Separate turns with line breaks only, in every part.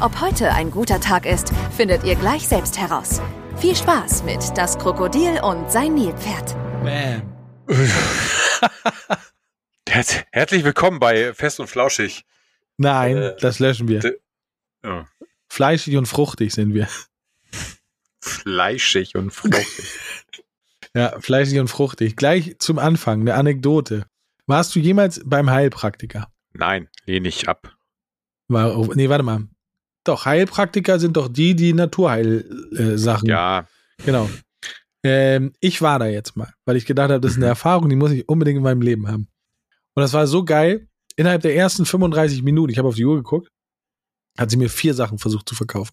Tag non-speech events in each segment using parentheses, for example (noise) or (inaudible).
Ob heute ein guter Tag ist, findet ihr gleich selbst heraus. Viel Spaß mit Das Krokodil und sein Nilpferd.
Bam. (laughs)
Herz herzlich willkommen bei Fest und Flauschig.
Nein,
Äh,
das löschen wir.
Ja.
Fleischig und fruchtig sind wir.
Fleischig und fruchtig. (laughs)
Ja, fleischig und fruchtig. Gleich zum Anfang eine Anekdote. Warst du jemals beim Heilpraktiker?
Nein, lehne ich ab.
War, oh, nee, warte mal. Doch, Heilpraktiker sind doch die, die Naturheilsachen. Äh,
Ja,
Genau. Ähm, ich war da jetzt mal, weil ich gedacht habe, das ist eine (laughs) Erfahrung, die muss ich unbedingt in meinem Leben haben. Und das war so geil. Innerhalb der ersten 35 Minuten, ich habe auf die Uhr geguckt, hat sie mir vier Sachen versucht zu verkaufen.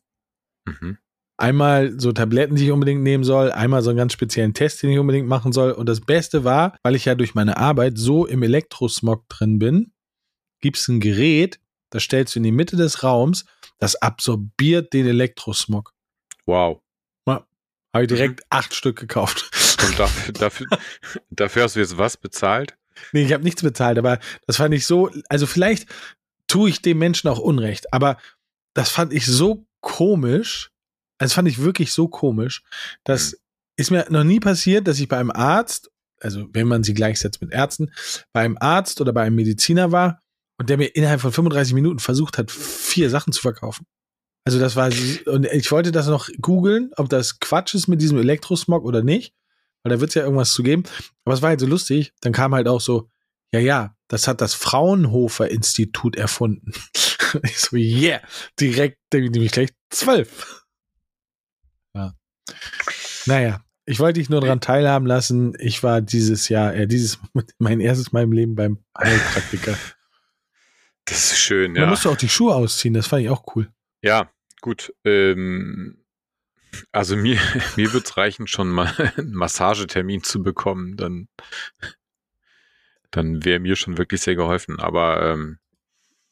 mhm.
Einmal so Tabletten, die ich unbedingt nehmen soll, einmal so einen ganz speziellen Test, den ich unbedingt machen soll. Und das Beste war, weil ich ja durch meine Arbeit so im Elektrosmog drin bin, gibt es ein Gerät, das stellst du in die Mitte des Raums, das absorbiert den Elektrosmog.
wow.
Habe ich direkt acht Stück gekauft.
Und dafür, dafür, dafür hast du jetzt was bezahlt?
Nee, ich habe nichts bezahlt, aber das fand ich so, also vielleicht tue ich dem Menschen auch Unrecht, aber das fand ich so komisch, also fand ich wirklich so komisch, das ist mir noch nie passiert, dass ich bei einem Arzt, also wenn man sie gleichsetzt mit Ärzten, bei einem Arzt oder bei einem Mediziner war und der mir innerhalb von 35 Minuten versucht hat, vier Sachen zu verkaufen. Also das war, und ich wollte das noch googeln, ob das Quatsch ist mit diesem Elektrosmog oder nicht, weil da wird es ja irgendwas zu geben. Aber es war halt so lustig, dann kam halt auch so, ja, ja, das hat das Fraunhofer Institut erfunden. (laughs) ich so, yeah, direkt, nehme ich gleich zwölf. Ja. Naja, ich wollte dich nur daran teilhaben lassen. Ich war dieses Jahr, äh, dieses, (laughs) mein erstes Mal im Leben beim Heilpraktiker. (laughs)
Das ist schön,
Man
ja.
musste auch die Schuhe ausziehen, das fand ich auch cool.
Ja, gut. Ähm, also mir, (laughs) mir wird es reichen, schon mal (laughs) einen Massagetermin zu bekommen. Dann, dann wäre mir schon wirklich sehr geholfen. Aber ähm,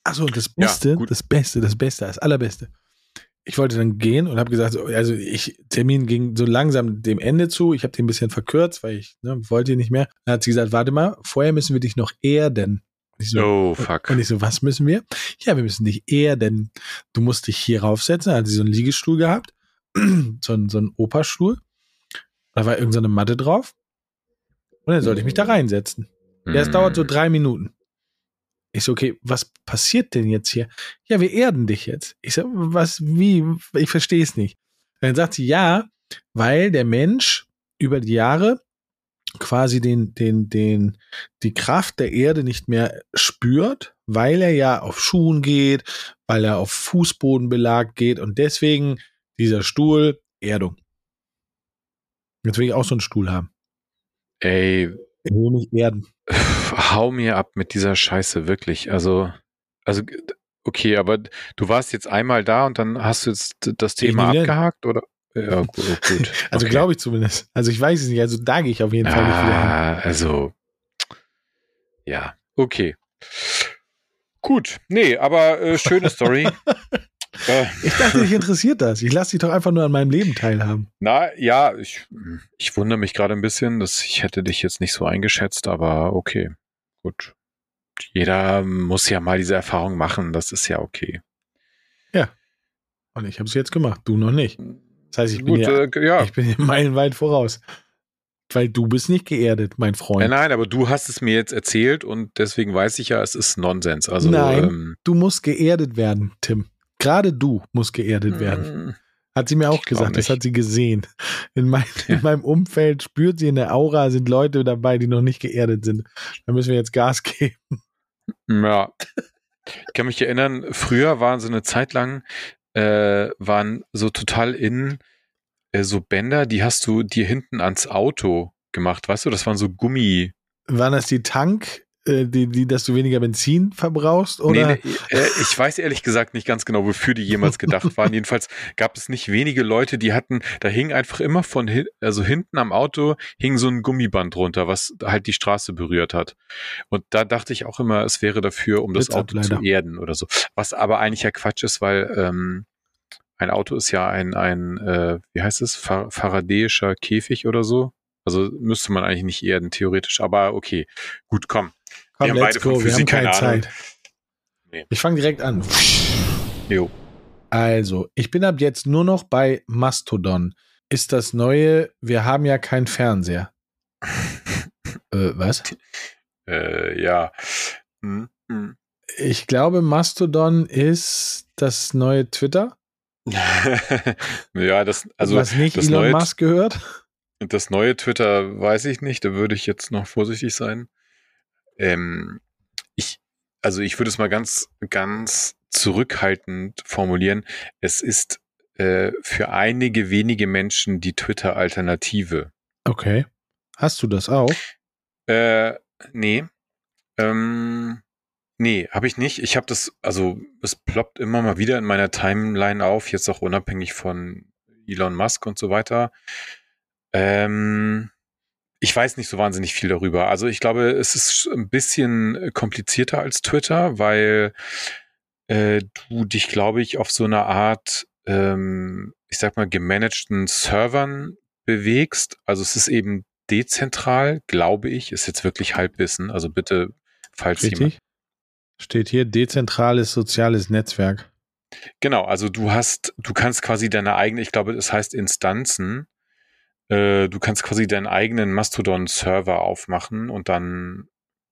Achso, und das
Ja,
Beste,
gut.
das Beste, das Beste, das Allerbeste. Ich wollte dann gehen und habe gesagt, so, also ich, Termin ging so langsam dem Ende zu. Ich habe den ein bisschen verkürzt, weil ich ne, wollte nicht mehr. Dann hat sie gesagt, warte mal, vorher müssen wir dich noch erden. Und ich so,
oh fuck.
Und ich so, was müssen wir? Ja, wir müssen dich erden. Du musst dich hier raufsetzen. Da hat sie so einen Liegestuhl gehabt. (clears throat) so, einen, so einen Operstuhl. Da war irgendeine so Matte drauf. Und dann sollte ich mich da reinsetzen. Ja, es dauert so
Hm.
drei Minuten. Ich so, okay, was passiert denn jetzt hier? Ja, wir erden dich jetzt. Ich so, was, wie? Ich verstehe es nicht. Dann sagt sie, ja, weil der Mensch über die Jahre quasi den, den, den, die Kraft der Erde nicht mehr spürt, weil er ja auf Schuhen geht, weil er auf Fußbodenbelag geht und deswegen dieser Stuhl Erdung. Jetzt will ich auch so einen Stuhl haben.
Ey,
Ich will mich erden.
hau mir ab mit dieser Scheiße, wirklich. Also, also, okay, aber du warst jetzt einmal da und dann hast du jetzt das Thema abgehakt, oder? Ja, gut. gut. (laughs)
Also
Okay.
glaube ich zumindest. Also ich weiß es nicht. Also da gehe ich auf jeden Fall nicht wieder hin.
Ah, also, ja, okay. Gut, nee, aber äh, schöne Story. (laughs) äh,
Ich dachte, dich interessiert das. Ich lasse dich doch einfach nur an meinem Leben teilhaben.
na, ja, ich, ich wundere mich gerade ein bisschen, dass ich hätte dich jetzt nicht so eingeschätzt, aber okay, gut. Jeder muss ja mal diese Erfahrung machen, das ist ja okay.
Und ich habe es jetzt gemacht. Du noch nicht. Das heißt, ich bin,
Gut,
ja,
äh, ja.
ich bin (laughs) meilenweit voraus. Weil du bist nicht geerdet, mein Freund.
nein, aber du hast es mir jetzt erzählt und deswegen weiß ich ja, es ist Nonsens. Also,
Nein.
ähm,
Du musst geerdet werden, Tim. Gerade du musst geerdet werden.
mm,
Hat sie mir auch gesagt. Das hat sie gesehen. In, mein, in
Ja.
meinem Umfeld spürt sie in der Aura, sind Leute dabei, die noch nicht geerdet sind. Da müssen wir jetzt Gas (laughs) geben.
Ja. Ich kann mich erinnern, früher waren so eine Zeit lang, äh, waren so total in äh, so Bänder, die hast du dir hinten ans Auto gemacht, weißt du? Das waren so Gummi.
Waren das die Tank, die, die, dass du weniger Benzin verbrauchst? Oder?
Nee, nee, äh, ich weiß ehrlich gesagt nicht ganz genau, wofür die jemals gedacht waren. (laughs) Jedenfalls gab es nicht wenige Leute, die hatten, da hing einfach immer von also hinten am Auto hing so ein Gummiband drunter, was halt die Straße berührt hat. Und da dachte ich auch immer, es wäre dafür, um das Auto zu erden oder so. Was aber eigentlich ja Quatsch ist, weil ähm, ein Auto ist ja ein, ein äh, wie heißt es, Far faradäischer Käfig oder so. Also müsste man eigentlich nicht erden, theoretisch. Aber okay, gut, komm.
Komm wir haben beide go. von Physik wir haben keine, keine Zeit. Nee. Ich fange direkt an. Jo. Also, ich bin ab jetzt nur noch bei Mastodon. Ist das neue, wir haben ja keinen Fernseher. (laughs) äh, was?
Äh, ja. Hm, hm.
Ich glaube, Mastodon ist das neue Twitter. (laughs)
ja, das, also.
Was nicht
das
Elon neue, Musk gehört?
Das neue Twitter weiß ich nicht, da würde ich jetzt noch vorsichtig sein. Ähm, ich, also ich würde es mal ganz, ganz zurückhaltend formulieren. Es ist äh, für einige wenige Menschen die Twitter-Alternative.
Okay. Hast du das auch?
Äh, nee. Ähm, Nee, habe ich nicht. Ich habe das, also es ploppt immer mal wieder in meiner Timeline auf, jetzt auch unabhängig von Elon Musk und so weiter. Ähm, ich weiß nicht so wahnsinnig viel darüber. Also ich glaube, es ist ein bisschen komplizierter als Twitter, weil äh, du dich, glaube ich, auf so eine Art, ähm, ich sag mal, gemanagten Servern bewegst. Also es ist eben dezentral, glaube ich, ist jetzt wirklich Halbwissen. Also bitte, falls
Richtig?
jemand
Steht hier dezentrales soziales Netzwerk.
Genau, also du hast, du kannst quasi deine eigene, ich glaube, es heißt Instanzen. Äh, du kannst quasi deinen eigenen Mastodon-Server aufmachen und dann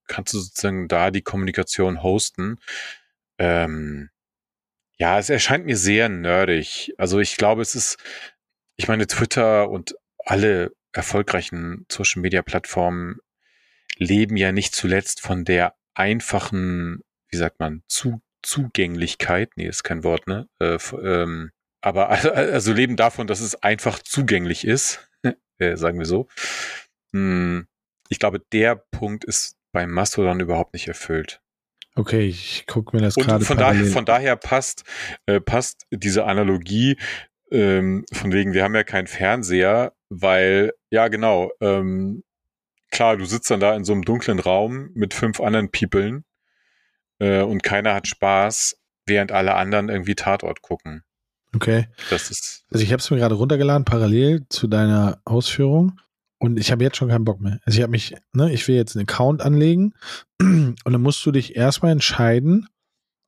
kannst du sozusagen da die Kommunikation hosten. Ähm, ja, es erscheint mir sehr nerdig. Also ich glaube, es ist, ich meine, Twitter und alle erfolgreichen Social-Media-Plattformen leben ja nicht zuletzt von der einfachen wie sagt man, zu, Zugänglichkeit, nee, ist kein Wort, ne? Äh, ähm, aber also, (laughs) also leben davon, dass es einfach zugänglich ist, äh, sagen wir so. Hm, ich glaube, der Punkt ist beim Mastodon überhaupt nicht erfüllt.
Okay, ich gucke mir das gerade
von daher, von daher passt, äh, passt diese Analogie ähm, von wegen, wir haben ja keinen Fernseher, weil, ja genau, ähm, klar, du sitzt dann da in so einem dunklen Raum mit fünf anderen Peoplen äh, und keiner hat Spaß, während alle anderen irgendwie Tatort gucken.
Okay.
Das ist.
Also ich habe es mir gerade runtergeladen, parallel zu deiner Ausführung. Und ich habe jetzt schon keinen Bock mehr. Also ich habe mich, ne, ich will jetzt einen Account anlegen (clears throat) und dann musst du dich erstmal entscheiden,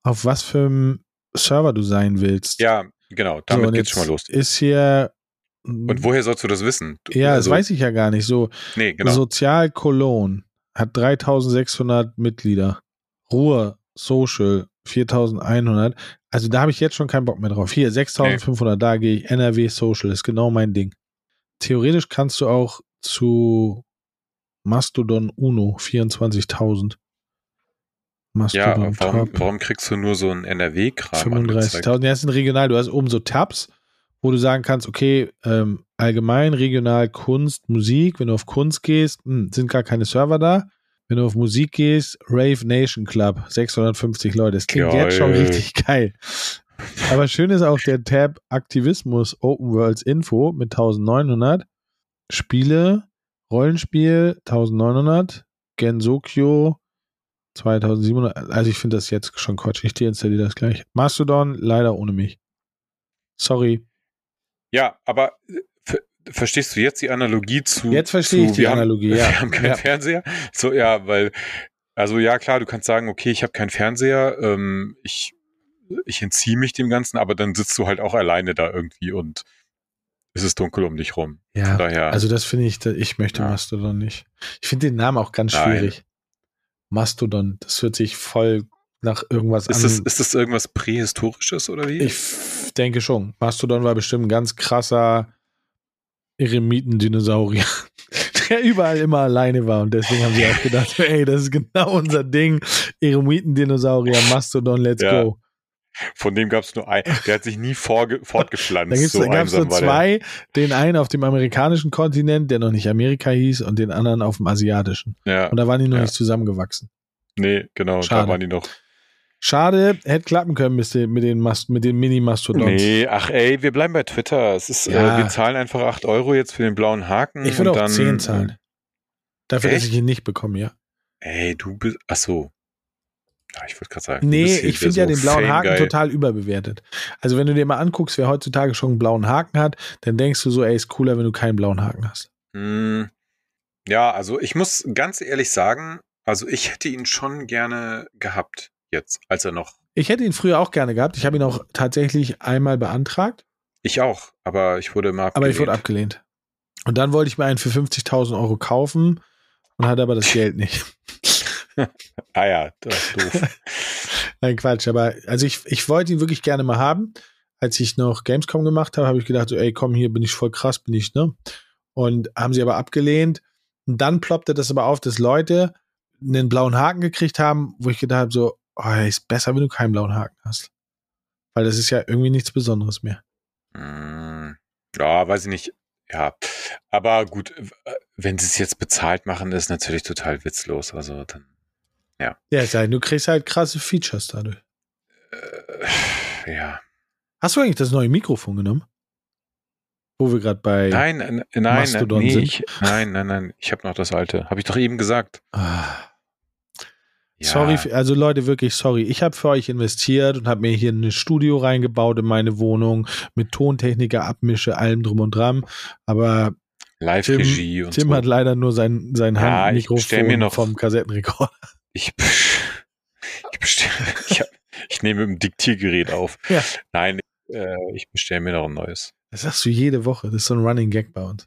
auf was für einem Server du sein willst.
Ja, genau, damit so, geht's schon mal los.
Ist hier.
Und woher sollst du das wissen?
Ja, also, das weiß ich ja gar nicht. So,
nee, genau.
Sozial Cologne hat 3600 Mitglieder. Ruhr Social 4100. Also da habe ich jetzt schon keinen Bock mehr drauf. Hier 6500, nee. da gehe ich. NRW Social ist genau mein Ding. Theoretisch kannst du auch zu Mastodon Uno 24.000.
Mastodon ja, warum, warum, kriegst du nur so ein NRW-Kram?
35.000. Ja, das sind regional. Du hast oben so Tabs, wo du sagen kannst, okay, ähm, allgemein, regional, Kunst, Musik. Wenn du auf Kunst gehst, mh, hm, sind gar keine Server da. Wenn du auf Musik gehst, Rave Nation Club, 650 Leute. Das klingt geil. jetzt schon richtig geil. Aber schön ist auch der Tab Aktivismus Open Worlds Info mit 1900. Spiele, Rollenspiel 1900, Gensokyo 2700. Also ich finde das jetzt schon Quatsch. Ich deinstalliere das gleich. Mastodon leider ohne mich. Sorry.
Ja, aber verstehst du jetzt die Analogie zu.
Jetzt verstehe ich die Analogie, (laughs)
haben,
ja.
Wir haben keinen
ja.
Fernseher. So, ja, weil, also ja, klar, du kannst sagen, okay, ich habe keinen Fernseher, ähm, ich, ich entziehe mich dem Ganzen, aber dann sitzt du halt auch alleine da irgendwie und es ist dunkel um dich rum.
Ja, daher, also das finde ich, ich möchte ja. Mastodon nicht. Ich finde den Namen auch ganz Nein. schwierig. Mastodon, das hört sich voll nach irgendwas
ist an. Das, ist das irgendwas Prähistorisches oder wie?
Ich denke schon. Mastodon war bestimmt ein ganz krasser Eremiten-Dinosaurier, (laughs) der überall immer alleine war. Und deswegen haben sie auch gedacht, (laughs) ey, das ist genau unser Ding. Eremiten-Dinosaurier, Mastodon, let's ja. go.
Von dem gab es nur einen. Der hat sich nie fortgepflanzt.
Da so gab es nur zwei. Den einen auf dem amerikanischen Kontinent, der noch nicht Amerika hieß, und den anderen auf dem asiatischen.
Ja.
Und da waren die noch
ja.
nicht zusammengewachsen.
Nee, genau,
Schade.
da waren die noch.
Schade, hätte klappen können mit den, mit den, Mast mit den Mini-Mastodons.
Nee, ach ey, wir bleiben bei Twitter. Es ist,
Ja.
äh, wir zahlen einfach 8 Euro jetzt für den blauen Haken.
Ich würde auch
dann,
10 zahlen. Dafür, dass
Echt?
ich ihn nicht bekomme, ja.
Ey, du bist, ach so. Ja, ich wollte gerade sagen.
Nee, ich finde
wieder
ja den blauen Haken total überbewertet. Also wenn du dir mal anguckst, wer heutzutage schon einen blauen Haken hat, dann denkst du so, ey, ist cooler, wenn du keinen blauen Haken hast.
Hm, Ja, also ich muss ganz ehrlich sagen, also ich hätte ihn schon gerne gehabt jetzt, als er noch.
Ich hätte ihn früher auch gerne gehabt. Ich habe ihn auch tatsächlich einmal beantragt,
Ich auch, aber ich wurde immer
aber ich wurde
abgelehnt.
abgelehnt. Und dann wollte ich mir einen für 50.000 Euro kaufen und hatte aber das (laughs) Geld nicht.
Ah ja, das ist doof. (laughs)
Nein, Quatsch. Aber also ich, ich wollte ihn wirklich gerne mal haben. Als ich noch Gamescom gemacht habe, habe ich gedacht, so, ey, komm, hier bin ich voll krass, bin ich, ne? Und haben sie aber abgelehnt. Und dann ploppte das aber auf, dass Leute einen blauen Haken gekriegt haben, wo ich gedacht habe, so, oh, ist besser, wenn du keinen blauen Haken hast. Weil das ist ja irgendwie nichts Besonderes mehr.
Hm, Ja, weiß ich nicht. Ja, aber gut, wenn sie es jetzt bezahlt machen, ist natürlich total witzlos. Also dann,
Ja, denn, du kriegst halt krasse Features dadurch.
äh, ja.
Hast du eigentlich das neue Mikrofon genommen? Wo wir gerade bei.
Nein, äh, nein,
Mastodon
nee,
sind.
ich, nein, nein, nein. Ich habe noch das alte. Habe ich doch eben gesagt.
Ah.
Ja,
Sorry, also Leute, wirklich sorry. Ich habe für euch investiert und habe mir hier ein Studio reingebaut in meine Wohnung mit Tontechniker, Abmische, allem drum und dran. Aber
Live-Regie und
Tim
so.
hat leider nur sein, sein
Ja,
Handmikrofon
bestell mir noch-
vom Kassettenrekorder.
Ich, (laughs) ich bestelle, ich, hab, ich nehme mit dem Diktiergerät auf.
Ja.
Nein, äh, ich bestelle mir noch ein neues.
Das sagst du jede Woche. Das ist so ein Running Gag bei uns.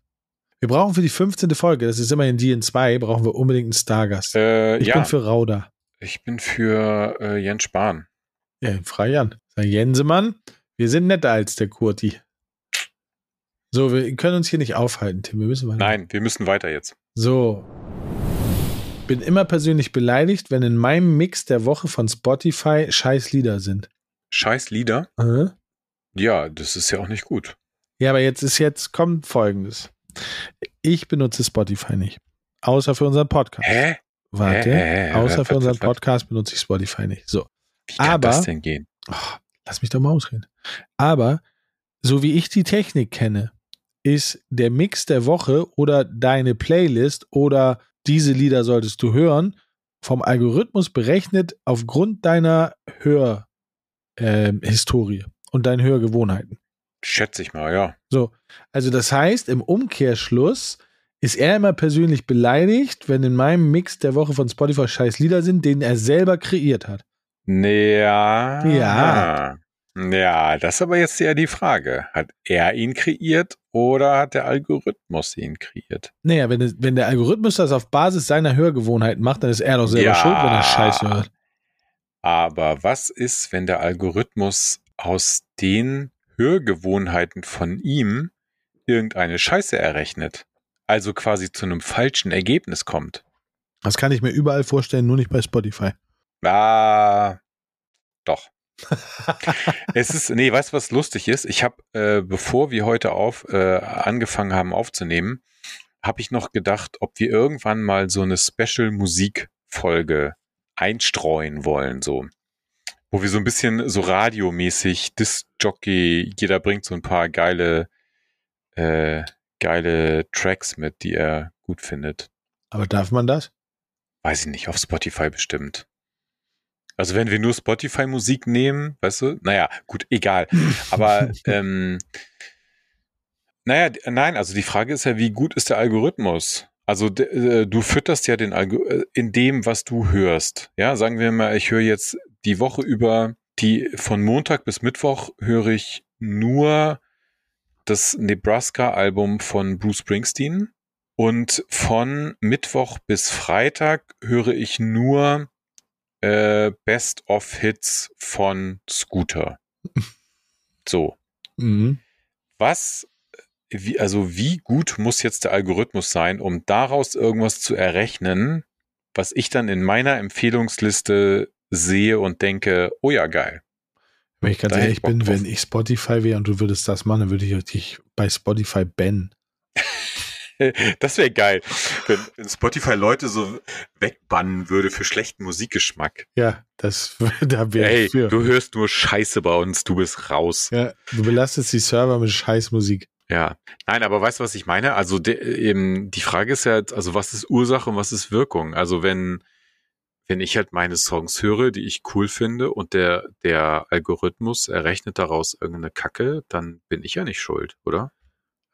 Wir brauchen für die 15. Folge, das ist immerhin die in zwei, brauchen wir unbedingt einen Stargast.
Äh,
ich
ja,
bin für Rauda.
Ich bin für äh, Jens Spahn.
Ja, frei Jan. Sag Jensemann, wir sind netter als der Kurti. So, wir können uns hier nicht aufhalten, Tim. Wir müssen mal.
Nein, wir müssen weiter jetzt.
So. Bin immer persönlich beleidigt, wenn in meinem Mix der Woche von Spotify scheiß Lieder sind.
Scheiß Lieder?
Äh?
Ja, das ist ja auch nicht gut.
Ja, aber jetzt ist jetzt, kommt folgendes. Ich benutze Spotify nicht. Außer für unseren Podcast.
Hä?
Warte.
Hä, hä,
außer für unseren? Podcast benutze ich Spotify nicht. So.
Wie kann
Aber-
das denn gehen?
Oh, lass mich doch mal ausreden. Aber so wie ich die Technik kenne, ist der Mix der Woche oder deine Playlist oder diese Lieder solltest du hören, vom Algorithmus berechnet aufgrund deiner Hörhistorie ähm, Historie und deinen Hörgewohnheiten.
Schätze ich mal, ja.
So, also das heißt, im Umkehrschluss ist er immer persönlich beleidigt, wenn in meinem Mix der Woche von Spotify scheiß Lieder sind, den er selber kreiert hat.
Ja.
Ja.
Ja, das ist aber jetzt ja die Frage. Hat er ihn kreiert oder hat der Algorithmus ihn kreiert?
Naja, wenn, es- wenn der Algorithmus das auf Basis seiner Hörgewohnheiten macht, dann ist er doch selber
Ja.
schuld, wenn er Scheiße hört.
Aber was ist, wenn der Algorithmus aus den Hörgewohnheiten von ihm irgendeine Scheiße errechnet? Also quasi zu einem falschen Ergebnis kommt.
Das kann ich mir überall vorstellen, nur nicht bei Spotify.
Ah, doch. (laughs) es ist, nee, weißt du, was lustig ist? Ich habe, äh, bevor wir heute auf äh, angefangen haben aufzunehmen, habe ich noch gedacht, ob wir irgendwann mal so eine Special-Musik-Folge einstreuen wollen, so. Wo wir so ein bisschen so radiomäßig, Disc-Jockey, jeder bringt so ein paar geile, äh, geile Tracks mit, die er gut findet.
Aber darf man das?
Weiß ich nicht, auf Spotify bestimmt. Also wenn wir nur Spotify-Musik nehmen, weißt du, naja, gut, egal. Aber (laughs) ähm, naja, nein, also die Frage ist ja, wie gut ist der Algorithmus? Also äh, du fütterst ja den Algo äh, in dem, was du hörst. Ja, sagen wir mal, ich höre jetzt die Woche über, die von Montag bis Mittwoch höre ich nur das Nebraska-Album von Bruce Springsteen. Und von Mittwoch bis Freitag höre ich nur äh, Best of Hits von Scooter. (laughs) So.
Mhm.
Was, wie, also wie gut muss jetzt der Algorithmus sein, um daraus irgendwas zu errechnen, was ich dann in meiner Empfehlungsliste sehe und denke, oh ja, geil.
Wenn ich ganz
Da
ehrlich
ich
bin,
drauf.
wenn ich Spotify wäre und du würdest das machen, dann würde ich dich bei Spotify bannen. (laughs)
das wäre geil, wenn, wenn, Spotify Leute so wegbannen würde für schlechten Musikgeschmack.
Ja, das (laughs) da wäre
Hey, für. du hörst nur Scheiße bei uns, du bist raus.
Ja, du belastest die Server mit Scheißmusik.
Ja, nein, aber weißt du, was ich meine? Also de, eben die Frage ist ja, also was ist Ursache und was ist Wirkung? Also wenn wenn ich halt meine Songs höre, die ich cool finde und der der Algorithmus errechnet daraus irgendeine Kacke, dann bin ich ja nicht schuld, oder?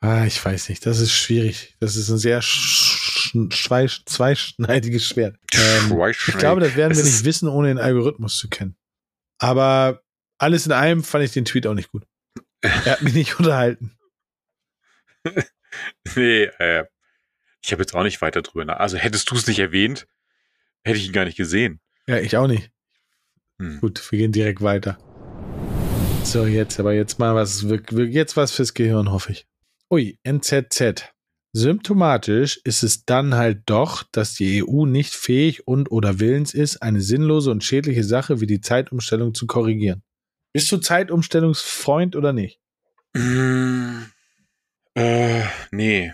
Ah, ich weiß nicht. Das ist schwierig. Das ist ein sehr zweischneidiges Schwert. Ähm, ich glaube, das werden wir nicht wissen, ohne den Algorithmus zu kennen. Aber alles in allem fand ich den Tweet auch nicht gut. Er hat mich nicht (laughs) unterhalten. (laughs)
nee, äh, ich habe jetzt auch nicht weiter drüber nach. Also hättest du es nicht erwähnt, hätte ich ihn gar nicht gesehen.
Ja, ich auch nicht. Hm. Gut, wir gehen direkt weiter. So, jetzt, aber jetzt mal was, jetzt was fürs Gehirn, hoffe ich. Ui, NZZ. Symptomatisch ist es dann halt doch, dass die EU nicht fähig und oder willens ist, eine sinnlose und schädliche Sache wie die Zeitumstellung zu korrigieren. Bist du Zeitumstellungsfreund oder nicht?
Mm, äh, nee.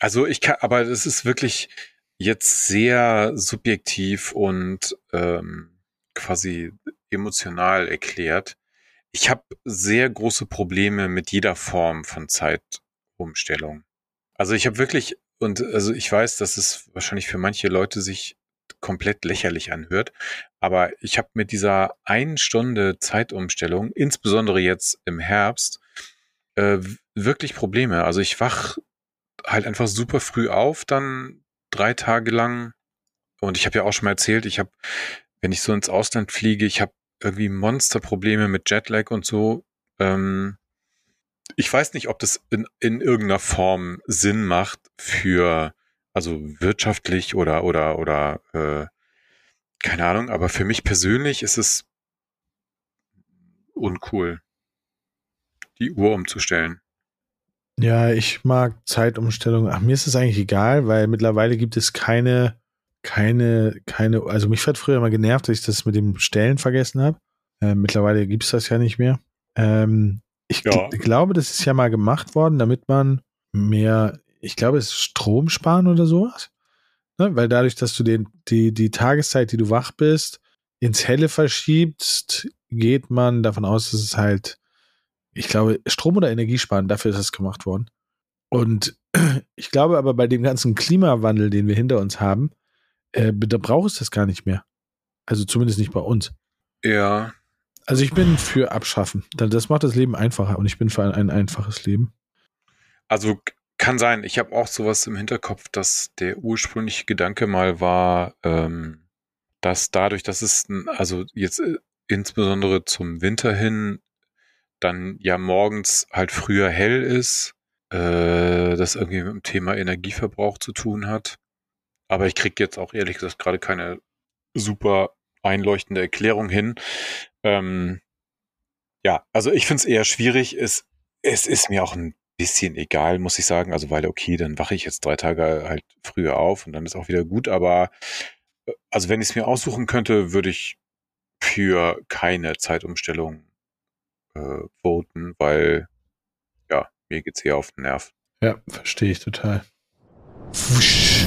Also ich kann, aber es ist wirklich jetzt sehr subjektiv und ähm, quasi emotional erklärt. Ich habe sehr große Probleme mit jeder Form von Zeit Umstellung. Also ich habe wirklich, und also ich weiß, dass es wahrscheinlich für manche Leute sich komplett lächerlich anhört, aber ich habe mit dieser einen Stunde Zeitumstellung, insbesondere jetzt im Herbst, äh, wirklich Probleme. Also ich wach halt einfach super früh auf, dann drei Tage lang. Und ich habe ja auch schon mal erzählt, ich habe, wenn ich so ins Ausland fliege, ich habe irgendwie Monsterprobleme mit Jetlag und so. Ähm, ich weiß nicht, ob das in, in irgendeiner Form Sinn macht für, also wirtschaftlich oder, oder, oder, äh, keine Ahnung, aber für mich persönlich ist es uncool, die Uhr umzustellen.
Ja, ich mag Zeitumstellung. Ach, mir ist es eigentlich egal, weil mittlerweile gibt es keine, keine, keine, also mich hat früher mal genervt, dass ich das mit dem Stellen vergessen habe. Äh, mittlerweile gibt es das ja nicht mehr. Ähm, ich ja. glaube, das ist ja mal gemacht worden, damit man mehr, ich glaube, es ist Strom sparen oder sowas. Ne? Weil dadurch, dass du den, die, die Tageszeit, die du wach bist, ins Helle verschiebst, geht man davon aus, dass es halt, ich glaube, Strom oder Energiesparen, dafür ist das gemacht worden. Und (clears throat) ich glaube aber bei dem ganzen Klimawandel, den wir hinter uns haben, äh, da braucht es das gar nicht mehr. Also zumindest nicht bei uns.
Ja,
also ich bin für Abschaffen. Das macht das Leben einfacher und ich bin für ein, ein einfaches Leben.
Also kann sein. Ich habe auch sowas im Hinterkopf, dass der ursprüngliche Gedanke mal war, ähm, dass dadurch, dass es also jetzt äh, insbesondere zum Winter hin dann ja morgens halt früher hell ist, äh, das irgendwie mit dem Thema Energieverbrauch zu tun hat. Aber ich kriege jetzt auch ehrlich gesagt gerade keine super einleuchtende Erklärung hin. Ähm, ja, also ich finde es eher schwierig. Es, es ist mir auch ein bisschen egal, muss ich sagen. Also, weil, okay, dann wache ich jetzt drei Tage halt früher auf und dann ist auch wieder gut. Aber äh, also, wenn ich es mir aussuchen könnte, würde ich für keine Zeitumstellung äh, voten, weil ja, mir geht's eher auf den Nerv.
Ja, verstehe ich total. Wusch.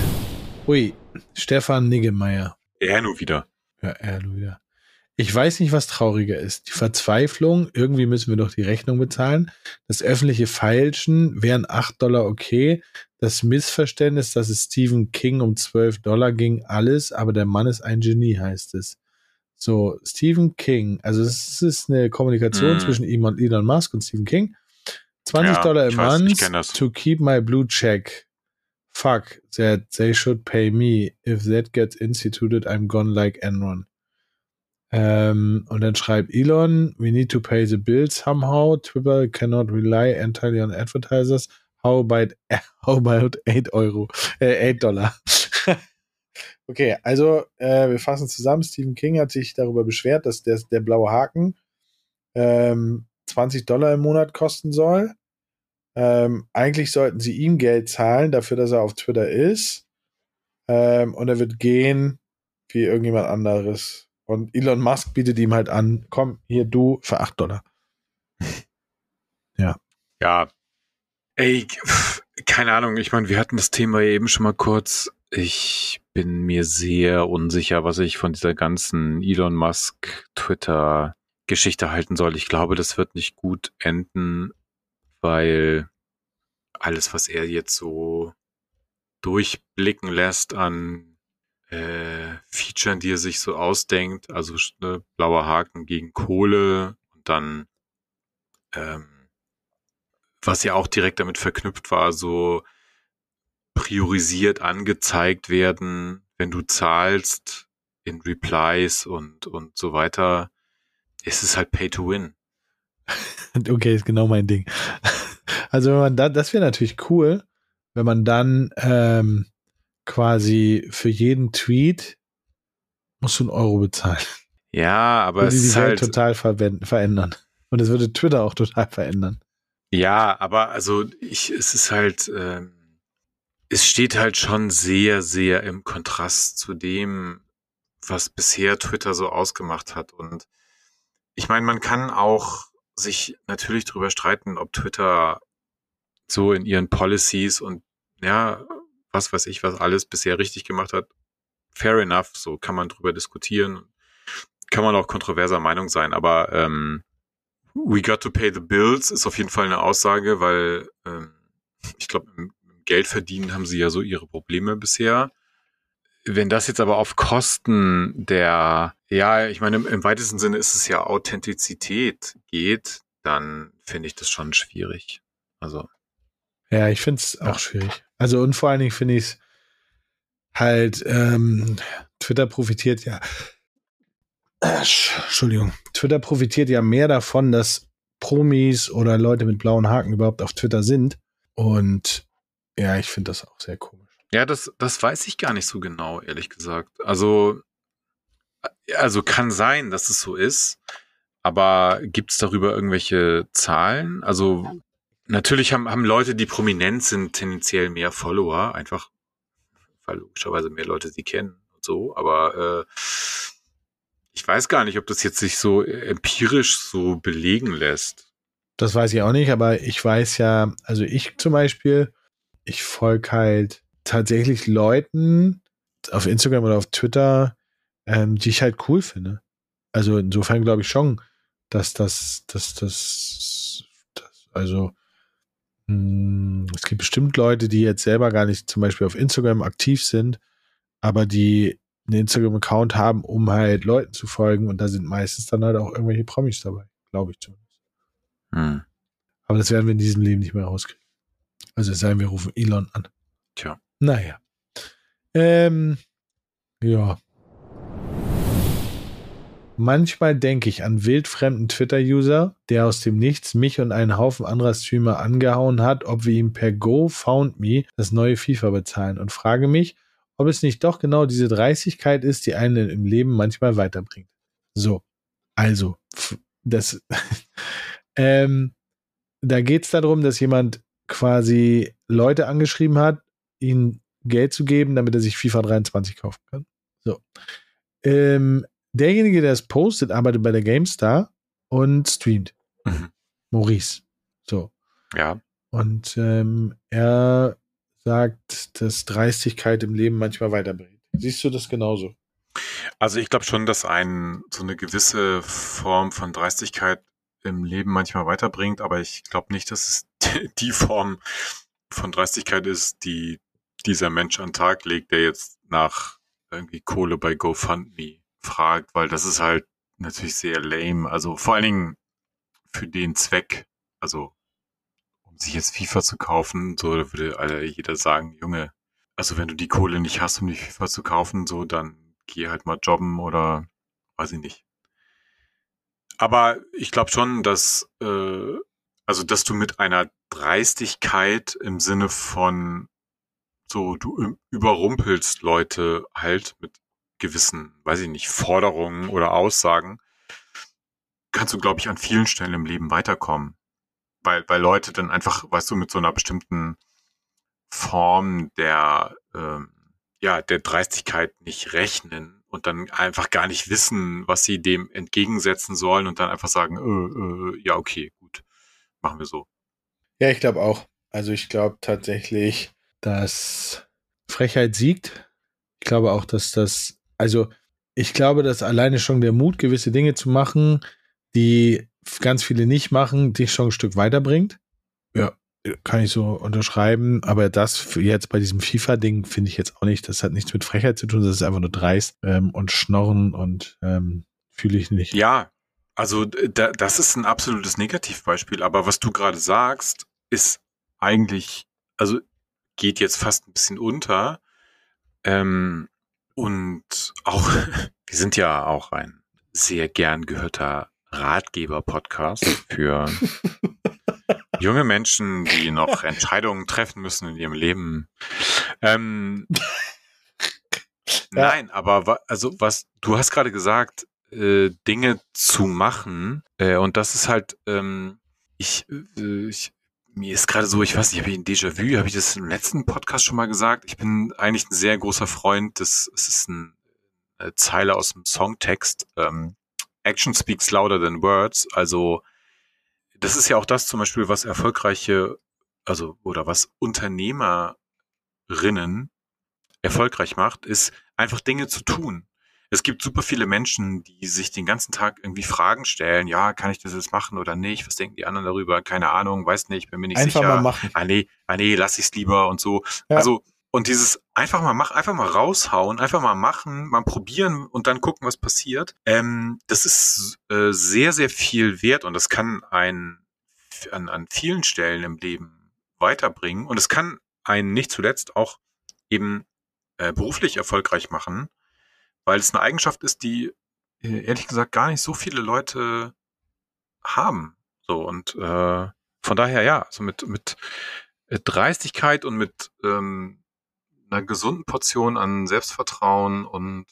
Ui, Stefan Niggemeier.
Er nur wieder.
Ja, er nur wieder. Ich weiß nicht, was trauriger ist. Die Verzweiflung, irgendwie müssen wir doch die Rechnung bezahlen. Das öffentliche Feilschen wären 8 Dollar okay. Das Missverständnis, dass es Stephen King um 12 Dollar ging, alles, aber der Mann ist ein Genie, heißt es. So, Stephen King, also es ist eine Kommunikation mm. zwischen ihm und Elon Musk und Stephen King. 20 ja, Dollar im Month to keep my blue check. Fuck, that they should pay me. If that gets instituted, I'm gone like Enron. Ähm, und dann schreibt Elon, we need to pay the bill somehow. Twitter cannot rely entirely on advertisers. How about, (laughs) how about 8 Euro, äh, 8 Dollar? Okay, also äh, wir fassen zusammen. Stephen King hat sich darüber beschwert, dass der, der blaue Haken ähm, 20 Dollar im Monat kosten soll. Ähm, eigentlich sollten sie ihm Geld zahlen dafür, dass er auf Twitter ist. Ähm, und er wird gehen wie irgendjemand anderes. Und Elon Musk bietet ihm halt an, komm, hier du für 8 Dollar.
ja. Ja. Ey, keine Ahnung. Ich meine, wir hatten das Thema eben schon mal kurz. Ich bin mir sehr unsicher, was ich von dieser ganzen Elon Musk Twitter Geschichte halten soll. Ich glaube, das wird nicht gut enden, weil alles, was er jetzt so durchblicken lässt an äh, Features, die er sich so ausdenkt, also ne, blauer Haken gegen Kohle und dann ähm, was ja auch direkt damit verknüpft war, so priorisiert angezeigt werden, wenn du zahlst in Replies und, und so weiter, ist es halt Pay to Win. (laughs)
okay, ist genau mein Ding. (laughs) Also wenn man da, das wäre natürlich cool, wenn man dann ähm, quasi für jeden Tweet musst du einen Euro bezahlen.
Ja, aber es
ist
halt
total verändern. Und es würde Twitter auch total verändern.
Ja, aber also ich, es ist halt, ähm, es steht halt schon sehr, sehr im Kontrast zu dem, was bisher Twitter so ausgemacht hat. Und ich meine, man kann auch sich natürlich darüber streiten, ob Twitter so in ihren Policies und ja, was weiß ich, was alles bisher richtig gemacht hat. Fair enough, so kann man drüber diskutieren. Kann man auch kontroverser Meinung sein, aber ähm, We got to pay the bills ist auf jeden Fall eine Aussage, weil ähm, ich glaube, im Geld verdienen haben sie ja so ihre Probleme bisher. Wenn das jetzt aber auf Kosten der, ja, ich meine, im, weitesten Sinne ist es ja Authentizität geht, dann finde ich das schon schwierig. Also.
Ja, ich finde es auch schwierig. Also und vor allen Dingen finde ich es halt, ähm, Twitter profitiert ja Entschuldigung. Twitter profitiert ja mehr davon, dass Promis oder Leute mit blauen Haken überhaupt auf Twitter sind. Und ja, ich finde das auch sehr komisch.
Ja, das, das weiß ich gar nicht so genau, ehrlich gesagt. Also, also kann sein, dass es so ist. Aber gibt es darüber irgendwelche Zahlen? Also natürlich haben, haben Leute, die prominent sind, tendenziell mehr Follower, einfach weil logischerweise mehr Leute sie kennen und so. Aber äh, ich weiß gar nicht, ob das jetzt sich so empirisch so belegen lässt.
Das weiß ich auch nicht, aber ich weiß ja, also ich zum Beispiel, ich folge halt tatsächlich Leuten auf Instagram oder auf Twitter, ähm, die ich halt cool finde. Also insofern glaube ich schon, dass das, dass das, das also mh, hm, es gibt bestimmt Leute, die jetzt selber gar nicht zum Beispiel auf Instagram aktiv sind, aber die einen Instagram-Account haben, um halt Leuten zu folgen. Und da sind meistens dann halt auch irgendwelche Promis dabei, glaube ich zumindest. Hm. Aber das werden wir in diesem Leben nicht mehr rauskriegen. Also es sei denn, wir rufen Elon an.
Tja.
Naja. Ähm, ja. Manchmal denke ich an wildfremden Twitter-User, der aus dem Nichts mich und einen Haufen anderer Streamer angehauen hat, ob wir ihm per GoFoundMe das neue FIFA bezahlen und frage mich, ob es nicht doch genau diese Dreistigkeit ist, die einen im Leben manchmal weiterbringt. So, also, das, (laughs) ähm, da geht es darum, dass jemand quasi Leute angeschrieben hat, ihnen Geld zu geben, damit er sich FIFA 23 kaufen kann. So. Ähm, derjenige, der es postet, arbeitet bei der GameStar und streamt. Mhm. Maurice. So.
Ja.
Und ähm, er sagt, dass Dreistigkeit im Leben manchmal weiterbringt. Siehst du das genauso?
Also ich glaube schon, dass ein so eine gewisse Form von Dreistigkeit im Leben manchmal weiterbringt, aber ich glaube nicht, dass es (laughs) die Form von Dreistigkeit ist, die dieser Mensch an den Tag legt, der jetzt nach irgendwie Kohle bei GoFundMe fragt, weil das ist halt natürlich sehr lame. Also vor allen Dingen für den Zweck, also sich jetzt FIFA zu kaufen, so würde alle, jeder sagen, Junge, also wenn du die Kohle nicht hast, um die FIFA zu kaufen, so dann geh halt mal jobben oder weiß ich nicht. Aber ich glaube schon, dass äh, also dass du mit einer Dreistigkeit im Sinne von so du überrumpelst Leute halt mit gewissen, weiß ich nicht, Forderungen oder Aussagen, kannst du glaube ich an vielen Stellen im Leben weiterkommen. Weil, weil Leute dann einfach, weißt du, mit so einer bestimmten Form der, ähm, ja, der Dreistigkeit nicht rechnen und dann einfach gar nicht wissen, was sie dem entgegensetzen sollen und dann einfach sagen, äh, äh, ja, okay, machen wir so.
Ja, ich glaube auch. Also ich glaube tatsächlich, dass Frechheit siegt. Ich glaube auch, dass das, also ich glaube, dass alleine schon der Mut, gewisse Dinge zu machen, die ganz viele nicht machen, dich schon ein Stück weiterbringt. Ja, kann ich so unterschreiben. Aber das jetzt bei diesem FIFA-Ding finde ich jetzt auch nicht. Das hat nichts mit Frechheit zu tun. Das ist einfach nur dreist ähm, und Schnorren und ähm, fühle ich nicht.
Ja, also da, das ist ein absolutes Negativbeispiel. Aber was du gerade sagst, ist eigentlich, also geht jetzt fast ein bisschen unter. Ähm, und auch, (laughs) wir sind ja auch ein sehr gern gehörter Ratgeber-Podcast für (laughs) junge Menschen, die noch Entscheidungen treffen müssen in ihrem Leben. Ähm, ja. Nein, aber also was du hast gerade gesagt, äh, Dinge zu machen äh, und das ist halt, ähm, ich, äh, ich mir ist gerade so, ich weiß nicht, habe ich ein Déjà-vu, habe ich das im letzten Podcast schon mal gesagt? Ich bin eigentlich ein sehr großer Freund des, es ist ein, eine Zeile aus dem Songtext, ähm, Action speaks louder than words, also das ist ja auch das zum Beispiel, was erfolgreiche, also oder was Unternehmerinnen erfolgreich macht, ist einfach Dinge zu tun. Es gibt super viele Menschen, die sich den ganzen Tag irgendwie Fragen stellen. Ja, kann ich das jetzt machen oder nicht? Was denken die anderen darüber? Keine Ahnung, weiß nicht, bin mir nicht einfach sicher. Mal machen. Ah nee, ah nee, lass ich's lieber und so. Ja. Also und dieses einfach mal machen, einfach mal raushauen, einfach mal machen, mal probieren und dann gucken, was passiert. Ähm, das ist äh, sehr, sehr viel wert und das kann einen an, an vielen Stellen im Leben weiterbringen. Und es kann einen nicht zuletzt auch eben äh, beruflich erfolgreich machen, weil es eine Eigenschaft ist, die äh, ehrlich gesagt gar nicht so viele Leute haben. So und äh, von daher ja, also mit mit äh, Dreistigkeit und mit ähm, einer gesunden Portion an Selbstvertrauen und,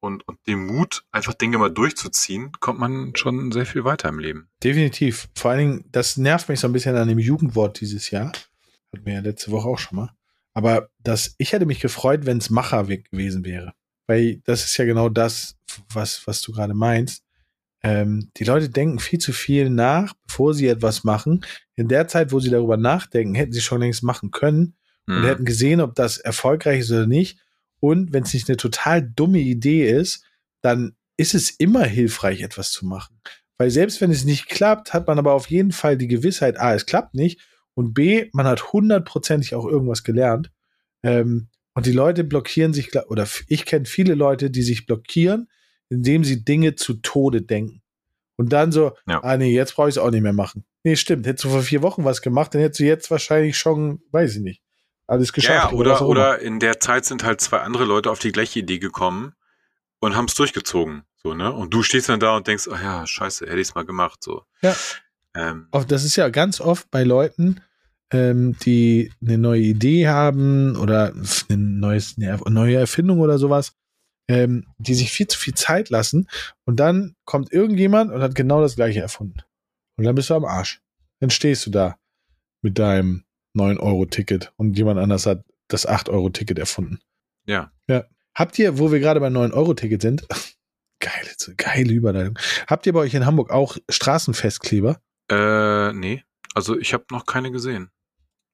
und, und dem Mut, einfach Dinge mal durchzuziehen, kommt man schon sehr viel weiter im Leben.
Definitiv. Vor allen Dingen, das nervt mich so ein bisschen an dem Jugendwort dieses Jahr. Hatten wir ja letzte Woche auch schon mal. Aber das, ich hätte mich gefreut, wenn es Macher gewesen wäre. Weil das ist ja genau das, was, was du gerade meinst. Ähm, die Leute denken viel zu viel nach, bevor sie etwas machen. In der Zeit, wo sie darüber nachdenken, hätten sie schon längst machen können mhm. und hätten gesehen, ob das erfolgreich ist oder nicht. Und wenn es nicht eine total dumme Idee ist, dann ist es immer hilfreich, etwas zu machen. Weil selbst wenn es nicht klappt, hat man aber auf jeden Fall die Gewissheit, A, es klappt nicht und B, man hat hundertprozentig auch irgendwas gelernt. Ähm, und die Leute blockieren sich, oder ich kenne viele Leute, die sich blockieren, indem sie Dinge zu Tode denken. Und dann so, ja. ah nee, jetzt brauche ich es auch nicht mehr machen. Nee, stimmt. Hättest du vor vier Wochen was gemacht, dann hättest du jetzt wahrscheinlich schon, weiß ich nicht, alles geschafft.
Ja, oder, oder, oder in der Zeit sind halt zwei andere Leute auf die gleiche Idee gekommen und haben es durchgezogen. So, ne? Und du stehst dann da und denkst, ach ja, scheiße, hätte ich es mal gemacht. So.
Ja. Ähm. Das ist ja ganz oft bei Leuten, ähm, die eine neue Idee haben oder eine, neues, eine neue Erfindung oder sowas, ähm, die sich viel zu viel Zeit lassen und dann kommt irgendjemand und hat genau das gleiche erfunden. Und dann bist du am Arsch. Dann stehst du da mit deinem 9-Euro-Ticket und jemand anders hat das 8-Euro-Ticket erfunden.
Ja.
Ja. Habt ihr, wo wir gerade bei 9-Euro-Ticket sind, (laughs) geile, geile Überleitung. Habt ihr bei euch in Hamburg auch Straßenfestkleber?
Äh, nee. Also ich habe noch keine gesehen.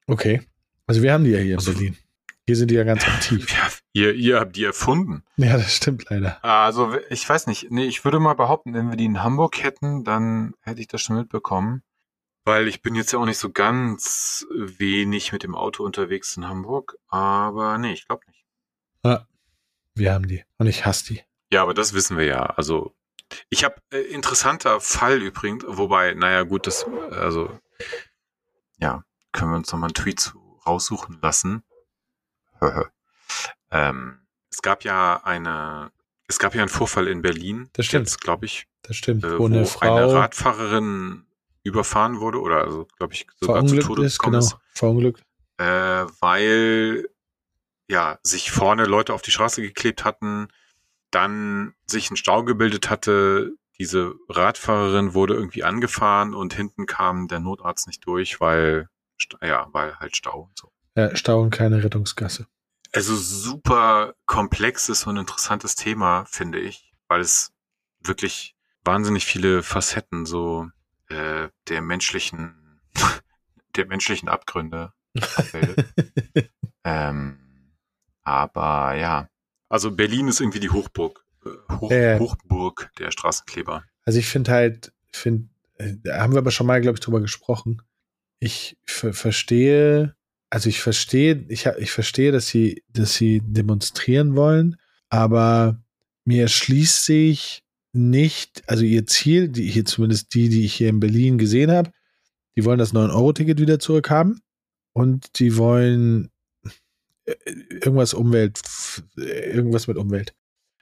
Okay. Also wir haben die ja hier also, in Berlin. Hier sind die ja ganz aktiv. (laughs)
Ja, ihr, ihr habt die erfunden.
Ja, das stimmt leider.
Also ich weiß nicht. Nee, ich würde mal behaupten, wenn wir die in Hamburg hätten, dann hätte ich das schon mitbekommen weil ich bin jetzt ja auch nicht so ganz wenig mit dem Auto unterwegs in Hamburg, aber nee, ich glaube nicht.
Ja, wir haben die und ich hasse die.
Ja, aber das wissen wir ja. Also ich habe äh, interessanter Fall übrigens, wobei, naja, gut, das, also ja, können wir uns nochmal einen Tweet raussuchen lassen. ähm, es gab ja eine, es gab ja einen Vorfall in Berlin.
Das stimmt,
glaube ich.
Das stimmt.
Äh, wo, wo eine, Frau, eine Radfahrerin überfahren wurde oder also glaube ich sogar zu Tode ist,
gekommen genau, ist. Verunglückt.
Äh, weil ja sich vorne Leute auf die Straße geklebt hatten, dann sich ein Stau gebildet hatte, diese Radfahrerin wurde irgendwie angefahren und hinten kam der Notarzt nicht durch, weil ja, weil halt Stau und so.
Ja, Stau und keine Rettungsgasse.
Also super komplexes und interessantes Thema, finde ich, weil es wirklich wahnsinnig viele Facetten so äh, der menschlichen (laughs) der menschlichen Abgründe abbildet. (laughs) ähm, aber ja, also Berlin ist irgendwie die Hochburg, äh, Hoch,
Ja.
Hochburg der Straßenkleber.
Also ich finde halt, find, äh, da haben wir aber schon mal, glaube ich, drüber gesprochen. Ich ver verstehe, also ich verstehe, ich, ich verstehe, dass sie, dass sie demonstrieren wollen, aber mir erschließt sich nicht, also ihr Ziel, die hier zumindest die, die ich hier in Berlin gesehen habe, die wollen das 9-Euro-Ticket wieder zurückhaben und die wollen äh, irgendwas Umwelt, irgendwas mit Umwelt.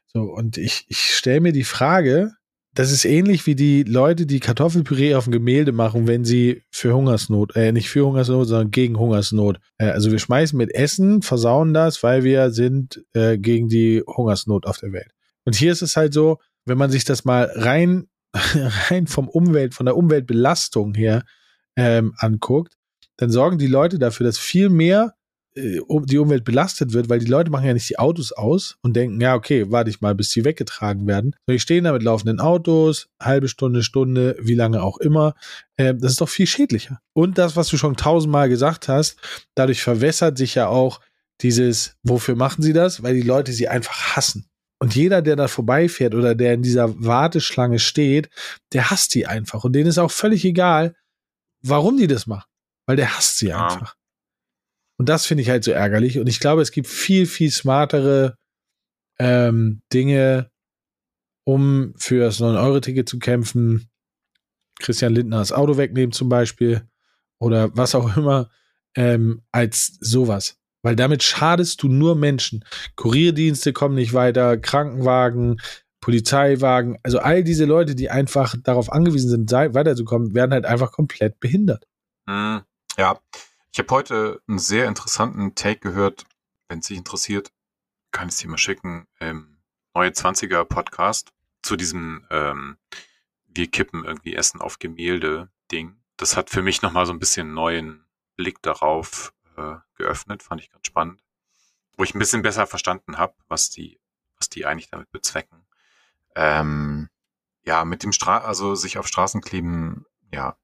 So, und ich, ich stelle mir die Frage, das ist ähnlich wie die Leute, die Kartoffelpüree auf dem Gemälde machen, wenn sie für Hungersnot, äh, nicht für Hungersnot, sondern gegen Hungersnot. Äh, also wir schmeißen mit Essen, versauen das, weil wir sind äh, gegen die Hungersnot auf der Welt. Und hier ist es halt so, wenn man sich das mal rein, (laughs) rein vom Umwelt, von der Umweltbelastung her ähm, anguckt, dann sorgen die Leute dafür, dass viel mehr die Umwelt belastet wird, weil die Leute machen ja nicht die Autos aus und denken, ja, okay, warte ich mal, bis die weggetragen werden. So, die stehen da mit laufenden Autos, halbe Stunde, Stunde, wie lange auch immer. Äh, das ist doch viel schädlicher. Und das, was du schon tausendmal gesagt hast, dadurch verwässert sich ja auch dieses, wofür machen sie das? Weil die Leute sie einfach hassen. Und jeder, der da vorbeifährt oder der in dieser Warteschlange steht, der hasst die einfach. Und denen ist auch völlig egal, warum die das machen. Weil der hasst sie
Ja.
einfach. Und das finde ich halt so ärgerlich. Und ich glaube, es gibt viel, viel smartere ähm, Dinge, um für das 9-Euro-Ticket zu kämpfen. Christian Lindner das Auto wegnehmen zum Beispiel oder was auch immer, ähm, als sowas. Weil damit schadest du nur Menschen. Kurierdienste kommen nicht weiter, Krankenwagen, Polizeiwagen, also all diese Leute, die einfach darauf angewiesen sind, weiterzukommen, werden halt einfach komplett behindert.
Hm, ja, ich habe heute einen sehr interessanten Take gehört. Wenn es dich interessiert, kann ich es dir mal schicken. Im Neue 20er Podcast zu diesem ähm, Wir kippen irgendwie Essen auf Gemälde Ding. Das hat für mich nochmal so ein bisschen neuen Blick darauf äh, geöffnet. Fand ich ganz spannend. Wo ich ein bisschen besser verstanden habe, was die, was die eigentlich damit bezwecken. Ähm, ja, mit dem Stra also sich auf Straßen kleben, ja,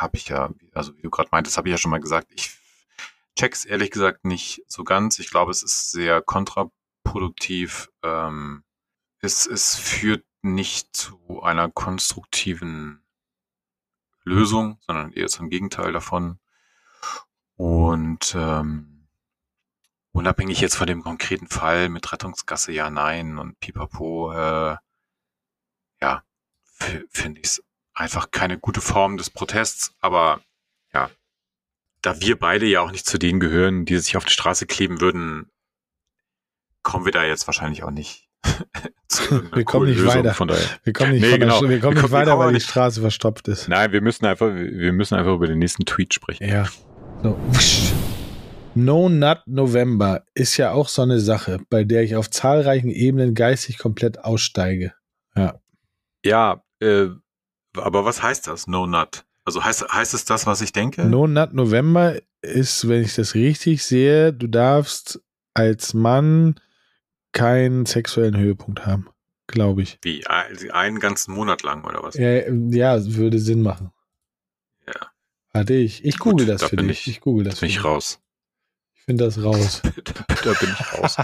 habe ich ja, also wie du gerade meintest, habe ich ja schon mal gesagt, ich check's ehrlich gesagt nicht so ganz. Ich glaube, es ist sehr kontraproduktiv. Ähm, es, es führt nicht zu einer konstruktiven Lösung, sondern eher zum Gegenteil davon. Und ähm, unabhängig jetzt von dem konkreten Fall mit Rettungsgasse ja, nein und Pipapo, äh, ja, finde ich es einfach keine gute Form des Protests, aber ja, da wir beide ja auch nicht zu denen gehören, die sich auf die Straße kleben würden, kommen wir da jetzt wahrscheinlich auch nicht (laughs)
Wir kommen nicht
Lösung.
weiter.
Von daher.
Wir kommen nicht,
Nee,
der
genau.
Wir kommen
Wir
nicht
kommen- wir
weiter, weil
auch
die
nicht-
Straße verstopft ist.
Nein, wir müssen einfach, wir müssen einfach über den nächsten Tweet sprechen.
Ja. So. No Nut November ist ja auch so eine Sache, bei der ich auf zahlreichen Ebenen geistig komplett aussteige.
Ja, äh, aber was heißt das, No Nut? Also heißt, heißt es das, was ich denke?
No Nut November ist, wenn ich das richtig sehe, du darfst als Mann keinen sexuellen Höhepunkt haben, glaube ich.
Wie, ein- einen ganzen Monat lang oder was?
Ja, ja, würde Sinn machen.
Ja.
Warte, ich, ich
Gut,
google das
da
für dich.
ich-
Ich google das
bin
für
ich raus.
Ich finde das raus. (laughs)
da bin ich raus.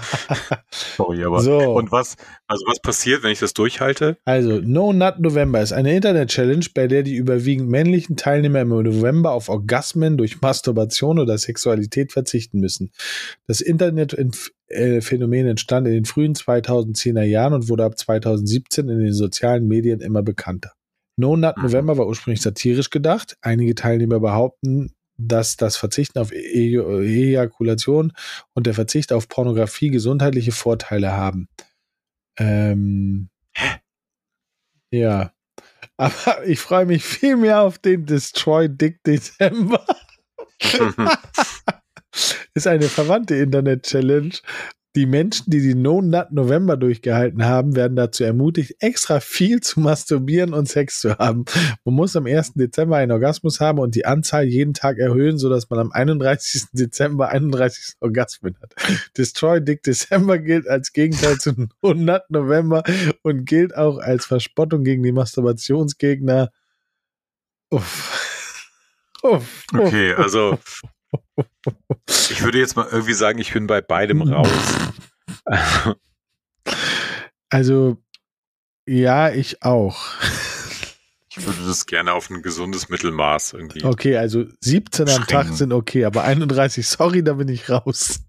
(laughs) Sorry, aber.
so.
Und was, also was passiert, wenn ich das durchhalte?
Also, No Nut November ist eine Internet-Challenge, bei der die überwiegend männlichen Teilnehmer im November auf Orgasmen durch Masturbation oder Sexualität verzichten müssen. Das Internet-Phänomen entstand in den frühen 2010er Jahren und wurde ab 2017 in den sozialen Medien immer bekannter. No Nut
Mhm.
November war ursprünglich satirisch gedacht. Einige Teilnehmer behaupten, dass das Verzichten auf E- Ejakulation und der Verzicht auf Pornografie gesundheitliche Vorteile haben. Ähm, ja. Aber (laughs) ich freue mich viel mehr auf den Destroy Dick Dezember. (laughs) (laughs) Ist eine verwandte Internet-Challenge. Die Menschen, die die No Nut November durchgehalten haben, werden dazu ermutigt, extra viel zu masturbieren und Sex zu haben. Man muss am 1. Dezember einen Orgasmus haben und die Anzahl jeden Tag erhöhen, sodass man am 31. Dezember 31 Orgasmen hat. Destroy Dick December gilt als Gegenteil zu No Nut November und gilt auch als Verspottung gegen die Masturbationsgegner. Uff. (laughs)
Okay, also (laughs) ich würde jetzt mal irgendwie sagen, ich bin bei beidem raus. (laughs)
Also, ja, ich auch.
Ich würde das gerne auf ein gesundes Mittelmaß irgendwie.
Okay, also 17 am Tag sind okay, aber 31, sorry, da bin ich raus.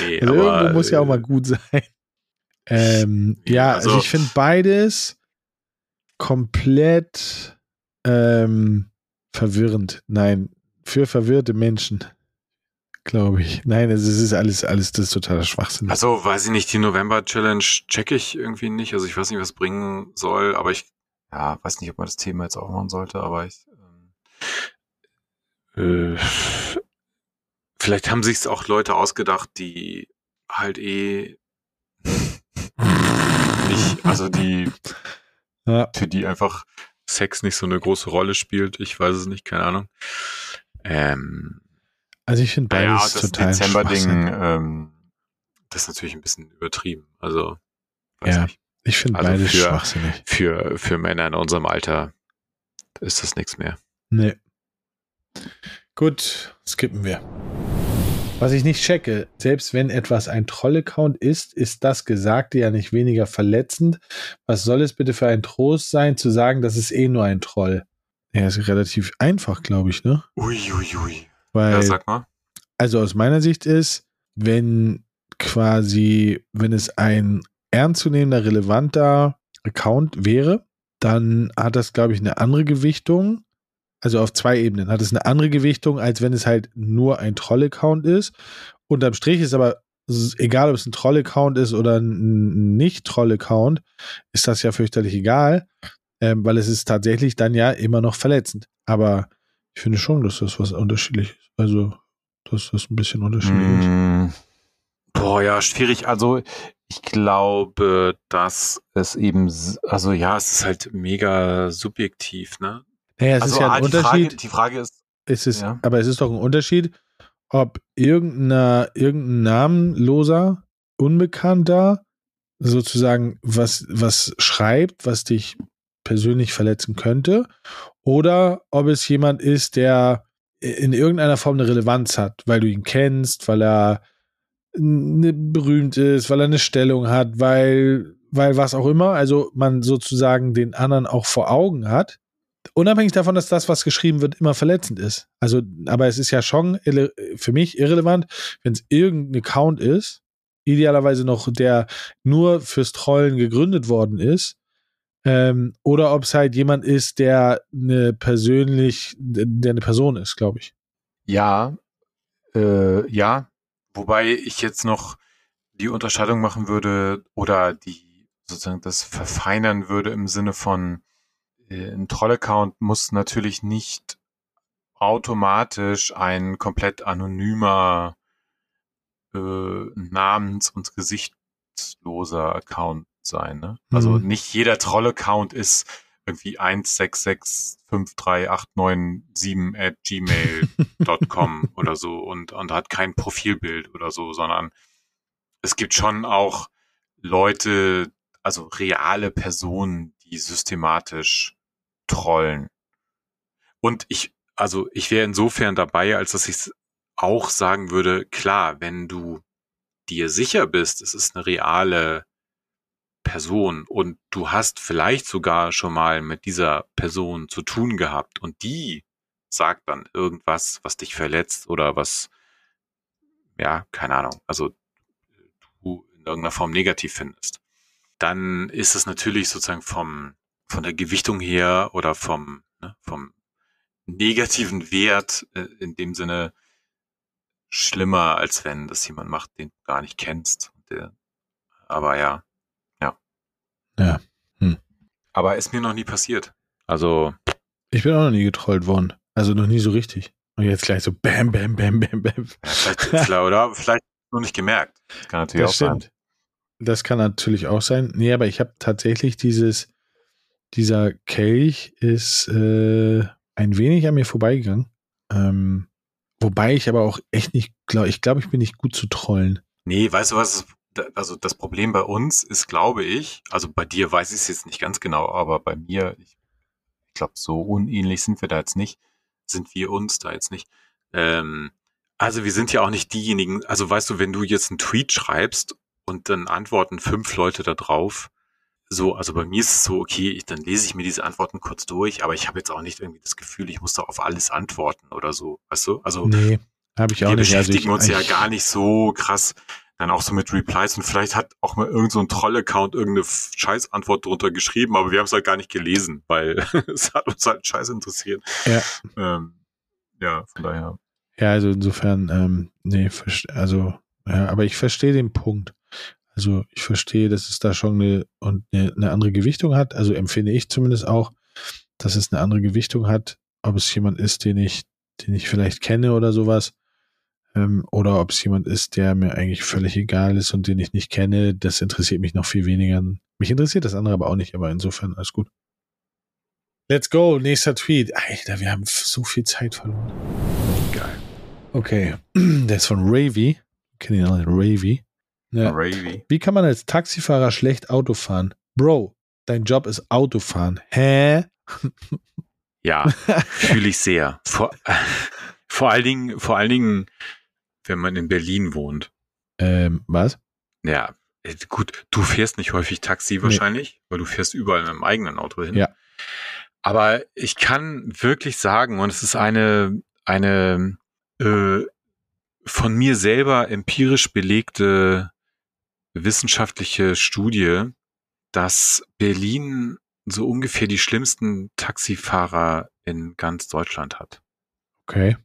Nee,
Also
aber,
irgendwo muss ja auch mal
äh,
gut sein. Ähm, ja, also,
also-
ich finde beides komplett ähm, verwirrend. Nein, für verwirrte Menschen, glaube ich. Nein, es ist alles, alles das ist totaler Schwachsinn.
Also, weiß ich nicht, die November-Challenge checke ich irgendwie nicht. Also, ich weiß nicht, was bringen soll, aber ich, ja, weiß nicht, ob man das Thema jetzt auch machen sollte, aber ich, ähm, äh, vielleicht haben sich's auch Leute ausgedacht, die halt eh nicht, also die,
ja,
für die einfach Sex nicht so eine große Rolle spielt. Ich weiß es nicht, keine Ahnung. Ähm,
also ich finde
naja,
beides
das
total
Dezember-Ding, ähm, das ist natürlich ein bisschen übertrieben. Also, weiß
Ja.
nicht.
Ich finde
also
beides
für-
schwachsinnig.
Für, für Männer in unserem Alter ist das nichts mehr.
Nee. Gut, skippen wir. Was ich nicht checke, selbst wenn etwas ein Troll-Account ist, ist das Gesagte ja nicht weniger verletzend. Was soll es bitte für ein Trost sein, zu sagen, das ist eh nur ein Troll? Ja, ist relativ einfach, glaube ich, ne?
Uiuiui. Ui, ui.
Weil,
Ja, sag mal.
also aus meiner Sicht ist, wenn quasi, wenn es ein ernstzunehmender, relevanter Account wäre, dann hat das, glaube ich, eine andere Gewichtung. Also auf zwei Ebenen hat es eine andere Gewichtung, als wenn es halt nur ein Troll-Account ist. Unterm Strich ist aber, egal ob es ein Troll-Account ist oder ein Nicht-Troll-Account, ist das ja fürchterlich egal, ähm, weil es ist tatsächlich dann ja immer noch verletzend. Aber ich finde schon, dass das was unterschiedlich ist. Also, dass das ein bisschen unterschiedlich ist.
Mm, Boah, ja, schwierig. Also, ich glaube, dass es eben, also ja, es ist halt mega subjektiv, ne?
Naja, es
also,
ist ja
ah,
ein
die
Unterschied.
Frage, die Frage ist,
es ist,
ja.
aber es ist doch ein Unterschied, ob irgendeiner, irgendein namenloser, Unbekannter sozusagen was, was schreibt, was dich persönlich verletzen könnte, oder ob es jemand ist, der in irgendeiner Form eine Relevanz hat, weil du ihn kennst, weil er ne, berühmt ist, weil er eine Stellung hat, weil, weil was auch immer, also man sozusagen den anderen auch vor Augen hat. Unabhängig davon, dass das, was geschrieben wird, immer verletzend ist. Also, aber es ist ja schon für mich irrelevant, wenn es irgendein Account ist, idealerweise noch, der nur fürs Trollen gegründet worden ist, ähm, oder ob es halt jemand ist, der eine persönlich, der eine Person ist, glaube ich.
ja, äh, ja, wobei ich jetzt noch die Unterscheidung machen würde oder die sozusagen das verfeinern würde im Sinne von äh, ein Troll-Account muss natürlich nicht automatisch ein komplett anonymer äh, namens- und gesichtsloser Account sein. Ne? Also
Mhm.
nicht jeder Troll-Account ist irgendwie 166538997 at gmail.com (laughs) oder so und, und hat kein Profilbild oder so, sondern es gibt schon auch Leute, also reale Personen, die systematisch trollen. Und ich, also ich wäre insofern dabei, als dass ich auch sagen würde, klar, wenn du dir sicher bist, es ist eine reale Person und du hast vielleicht sogar schon mal mit dieser Person zu tun gehabt und die sagt dann irgendwas, was dich verletzt oder was, ja, keine Ahnung, also du in irgendeiner Form negativ findest, dann ist es natürlich sozusagen vom, von der Gewichtung her oder vom, ne, vom negativen Wert äh, in dem Sinne schlimmer, als wenn das jemand macht, den du gar nicht kennst. Der, aber ja, ja.
Ja. Hm.
Aber ist mir noch nie passiert. Also,
Ich bin auch noch nie getrollt worden. Also noch nie so richtig. Und jetzt gleich so bam, bam, bam, bam, bam.
ja, vielleicht, vielleicht, oder vielleicht nur nicht gemerkt. Das kann natürlich
Das
auch sein.
stimmt. Das kann natürlich auch sein. Nee, aber ich habe tatsächlich dieses, dieser Kelch ist äh, ein wenig an mir vorbeigegangen. Ähm, wobei ich aber auch echt nicht glaube, ich glaube, ich bin nicht gut zu trollen.
Nee, weißt du was? Also das Problem bei uns ist, glaube ich, also bei dir weiß ich es jetzt nicht ganz genau, aber bei mir, ich Ich glaube, so unähnlich sind wir da jetzt nicht. Sind wir uns da jetzt nicht. Ähm, also wir sind ja auch nicht diejenigen, also weißt du, wenn du jetzt einen Tweet schreibst und dann antworten fünf Leute da drauf, so, also bei mir ist es so, okay, ich, dann lese ich mir diese Antworten kurz durch, aber ich habe jetzt auch nicht irgendwie das Gefühl, ich muss da auf alles antworten oder so, weißt du? Also
nee, habe ich auch
wir
nicht. Also
beschäftigen
ich,
uns ja
ich,
gar nicht so krass dann auch so mit Replies und vielleicht hat auch mal irgendein so ein Troll-Account irgendeine Scheißantwort drunter geschrieben, aber wir haben es halt gar nicht gelesen, weil (laughs) es hat uns halt scheiß interessiert.
Ja.
Ähm, ja, von daher.
Ja, also insofern, ähm, nee, also, ja, aber ich verstehe den Punkt. Also ich verstehe, dass es da schon eine, und eine, eine andere Gewichtung hat. Also empfinde ich zumindest auch, dass es eine andere Gewichtung hat, ob es jemand ist, den ich, den ich vielleicht kenne oder sowas. Ähm, oder ob es jemand ist, der mir eigentlich völlig egal ist und den ich nicht kenne, das interessiert mich noch viel weniger. Mich interessiert das andere aber auch nicht, aber insofern alles gut. Let's go, nächster Tweet. Alter, wir haben so viel Zeit verloren.
Geil.
Okay, (clears throat) der ist von Ravy. Kennen ihn alle, Ravy. Ja.
Ravy.
Wie kann man als Taxifahrer schlecht Auto fahren? Bro, dein Job ist Autofahren. Hä?
Ja, (laughs) fühle ich sehr. Vor, (laughs) vor allen Dingen, vor allen Dingen, wenn man in Berlin wohnt.
Ähm, was?
Ja, äh, gut, du fährst nicht häufig Taxi wahrscheinlich, weil du fährst überall mit dem eigenen Auto hin.
Ja.
Aber ich kann wirklich sagen, und es ist eine, eine äh, von mir selber empirisch belegte wissenschaftliche Studie, dass Berlin so ungefähr die schlimmsten Taxifahrer in ganz Deutschland hat.
Okay.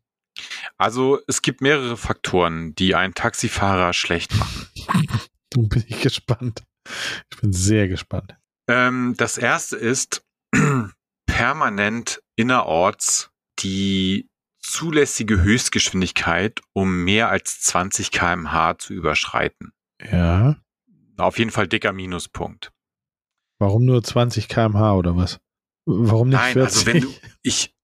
Also es gibt mehrere Faktoren, die einen Taxifahrer schlecht machen. (laughs)
Du bin ich gespannt. Ich bin sehr gespannt.
Ähm, das erste ist (clears throat) permanent innerorts die zulässige Höchstgeschwindigkeit um mehr als 20 kmh zu überschreiten.
Ja.
Auf jeden Fall dicker Minuspunkt.
Warum nur 20 kmh oder was? Warum nicht
Nein,
40?
also wenn du, ich,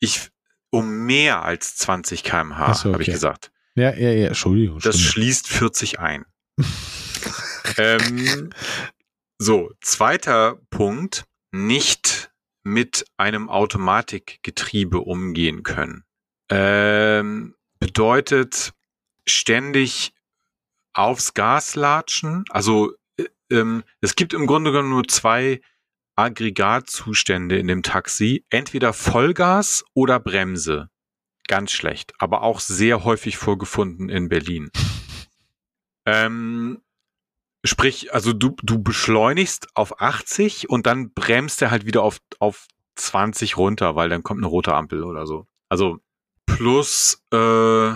ich, um mehr als 20 kmh,
so,
habe ich
okay.
gesagt.
ja, ja, ja, Entschuldigung.
Das schließt 40 ein. (laughs) ähm, so, zweiter Punkt, nicht mit einem Automatikgetriebe umgehen können. Ähm, bedeutet ständig aufs Gas latschen. Also äh, ähm, es gibt im Grunde genommen nur zwei Aggregatzustände in dem Taxi. Entweder Vollgas oder Bremse. Ganz schlecht, aber auch sehr häufig vorgefunden in Berlin. Ähm, sprich, also du, du beschleunigst auf 80 und dann bremst er halt wieder auf, auf 20 runter, weil dann kommt eine rote Ampel oder so. Also plus äh,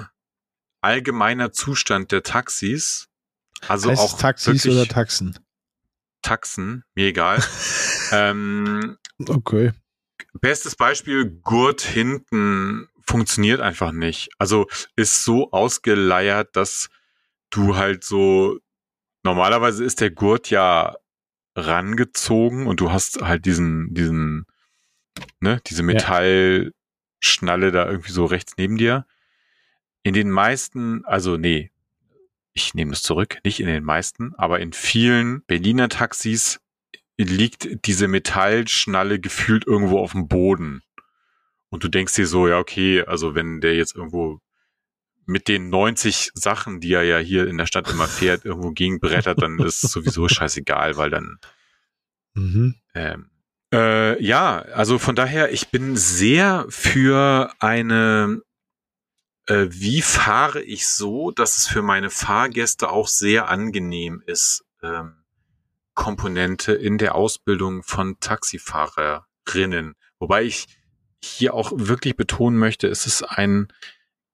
allgemeiner Zustand der Taxis. Also
heißt
auch
Taxis
wirklich
oder Taxen?
Taxen, mir egal. (laughs) ähm,
Okay.
Bestes Beispiel, Gurt hinten funktioniert einfach nicht. Also ist so ausgeleiert, dass du halt so, normalerweise ist der Gurt ja rangezogen und du hast halt diesen, diesen, ne, diese Metallschnalle da irgendwie so rechts neben dir. In den meisten, also nee, ich nehme es zurück, nicht in den meisten, aber in vielen Berliner Taxis liegt diese Metallschnalle gefühlt irgendwo auf dem Boden. Und du denkst dir so, ja, okay, also wenn der jetzt irgendwo mit den 90 Sachen, die er ja hier in der Stadt immer fährt, (laughs) irgendwo gegenbrettert, dann ist es sowieso scheißegal, weil dann
Mhm.
ähm, äh, ja, also von daher, ich bin sehr für eine, äh, wie fahre ich so, dass es für meine Fahrgäste auch sehr angenehm ist, ähm, Komponente in der Ausbildung von Taxifahrerinnen. Wobei ich hier auch wirklich betonen möchte, es ist ein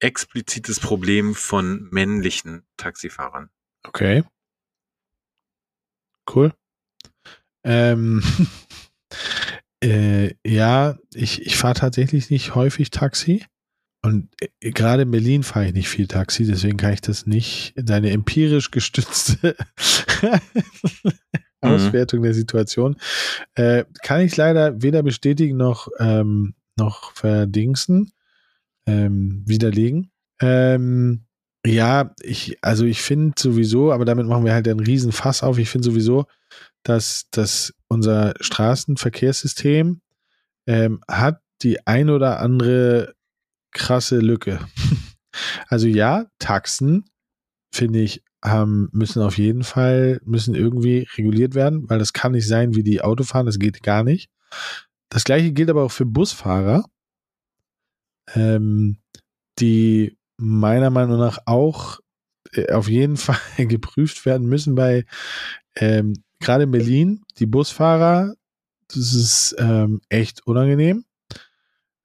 explizites Problem von männlichen Taxifahrern.
Okay. Cool. Ähm, (laughs) äh, ja, ich, ich fahre tatsächlich nicht häufig Taxi. Und äh, gerade in Berlin fahre ich nicht viel Taxi, deswegen kann ich das nicht, deine empirisch gestützte (laughs) Auswertung der Situation, äh, kann ich leider weder bestätigen noch, ähm, noch verdingsen, ähm, widerlegen. Ähm, ja, ich, also ich finde sowieso, aber damit machen wir halt einen riesen Fass auf. Ich finde sowieso, dass, dass unser Straßenverkehrssystem ähm, hat die ein oder andere krasse Lücke. (laughs) also ja, Taxen finde ich haben, müssen auf jeden Fall, müssen irgendwie reguliert werden, weil das kann nicht sein wie die Autofahren, das geht gar nicht. Das gleiche gilt aber auch für Busfahrer, ähm, die meiner Meinung nach auch äh, auf jeden (laughs) Fall geprüft werden müssen bei ähm, gerade in Berlin, die Busfahrer, das ist ähm, echt unangenehm.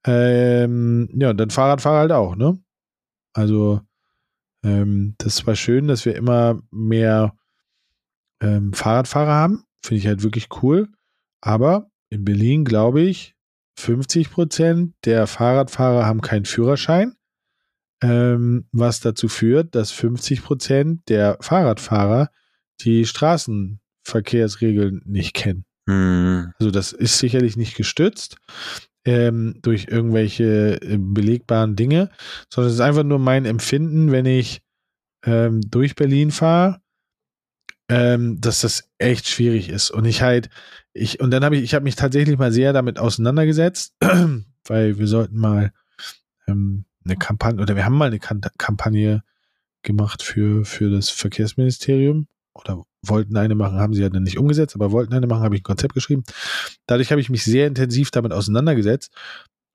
Ähm, ja, und dann Fahrradfahrer halt auch, ne? Also, ähm, das zwar schön, dass wir immer mehr ähm, Fahrradfahrer haben, finde ich halt wirklich cool, aber in Berlin, glaube ich, 50 Prozent der Fahrradfahrer haben keinen Führerschein, ähm, was dazu führt, dass 50 Prozent der Fahrradfahrer die Straßenverkehrsregeln nicht kennen.
Hm.
Also das ist sicherlich nicht gestützt ähm, durch irgendwelche äh, belegbaren Dinge, sondern es ist einfach nur mein Empfinden, wenn ich ähm, durch Berlin fahre, ähm, dass das echt schwierig ist. Und ich halt, ich, und dann habe ich, ich habe mich tatsächlich mal sehr damit auseinandergesetzt, (clears throat) weil wir sollten mal ähm, eine Kampagne, oder wir haben mal eine Kampagne gemacht für, für das Verkehrsministerium oder wollten eine machen, haben sie ja dann nicht umgesetzt, aber wollten eine machen, habe ich ein Konzept geschrieben. Dadurch habe ich mich sehr intensiv damit auseinandergesetzt.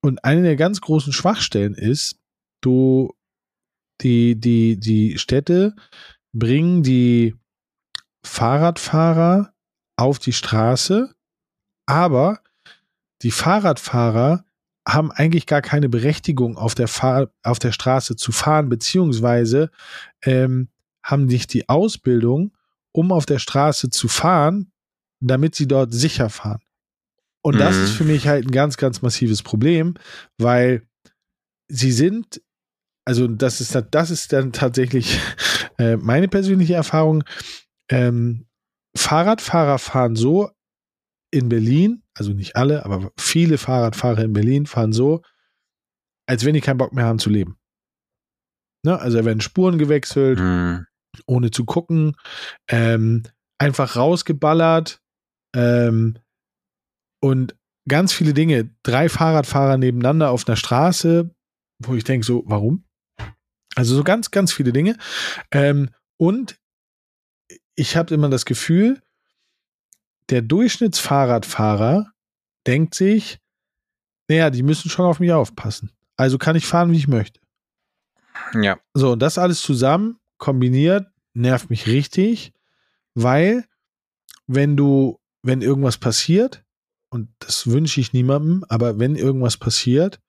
Und eine der ganz großen Schwachstellen ist, du, die, die, die Städte bringen die Fahrradfahrer auf die Straße, aber die Fahrradfahrer haben eigentlich gar keine Berechtigung, auf der, Fahr auf der Straße zu fahren, beziehungsweise ähm, haben nicht die Ausbildung, um auf der Straße zu fahren, damit sie dort sicher fahren. Und mhm. das ist für mich halt ein ganz, ganz massives Problem, weil sie sind, also das ist, das ist dann tatsächlich (laughs) äh, meine persönliche Erfahrung. Ähm, Fahrradfahrer fahren so in Berlin, also nicht alle, aber viele Fahrradfahrer in Berlin fahren so, als wenn die keinen Bock mehr haben zu leben. Ne? Also da werden Spuren gewechselt, mhm ohne zu gucken, ähm, einfach rausgeballert ähm, und ganz viele Dinge. Drei Fahrradfahrer nebeneinander auf einer Straße, wo ich denke, so, warum? Also so ganz, ganz viele Dinge. Ähm, und ich habe immer das Gefühl, der Durchschnittsfahrradfahrer denkt sich, naja, die müssen schon auf mich aufpassen. Also kann ich fahren, wie ich möchte.
Ja.
So, und das alles zusammen kombiniert nervt mich richtig, weil wenn du, wenn irgendwas passiert, und das wünsche ich niemandem, aber wenn irgendwas passiert,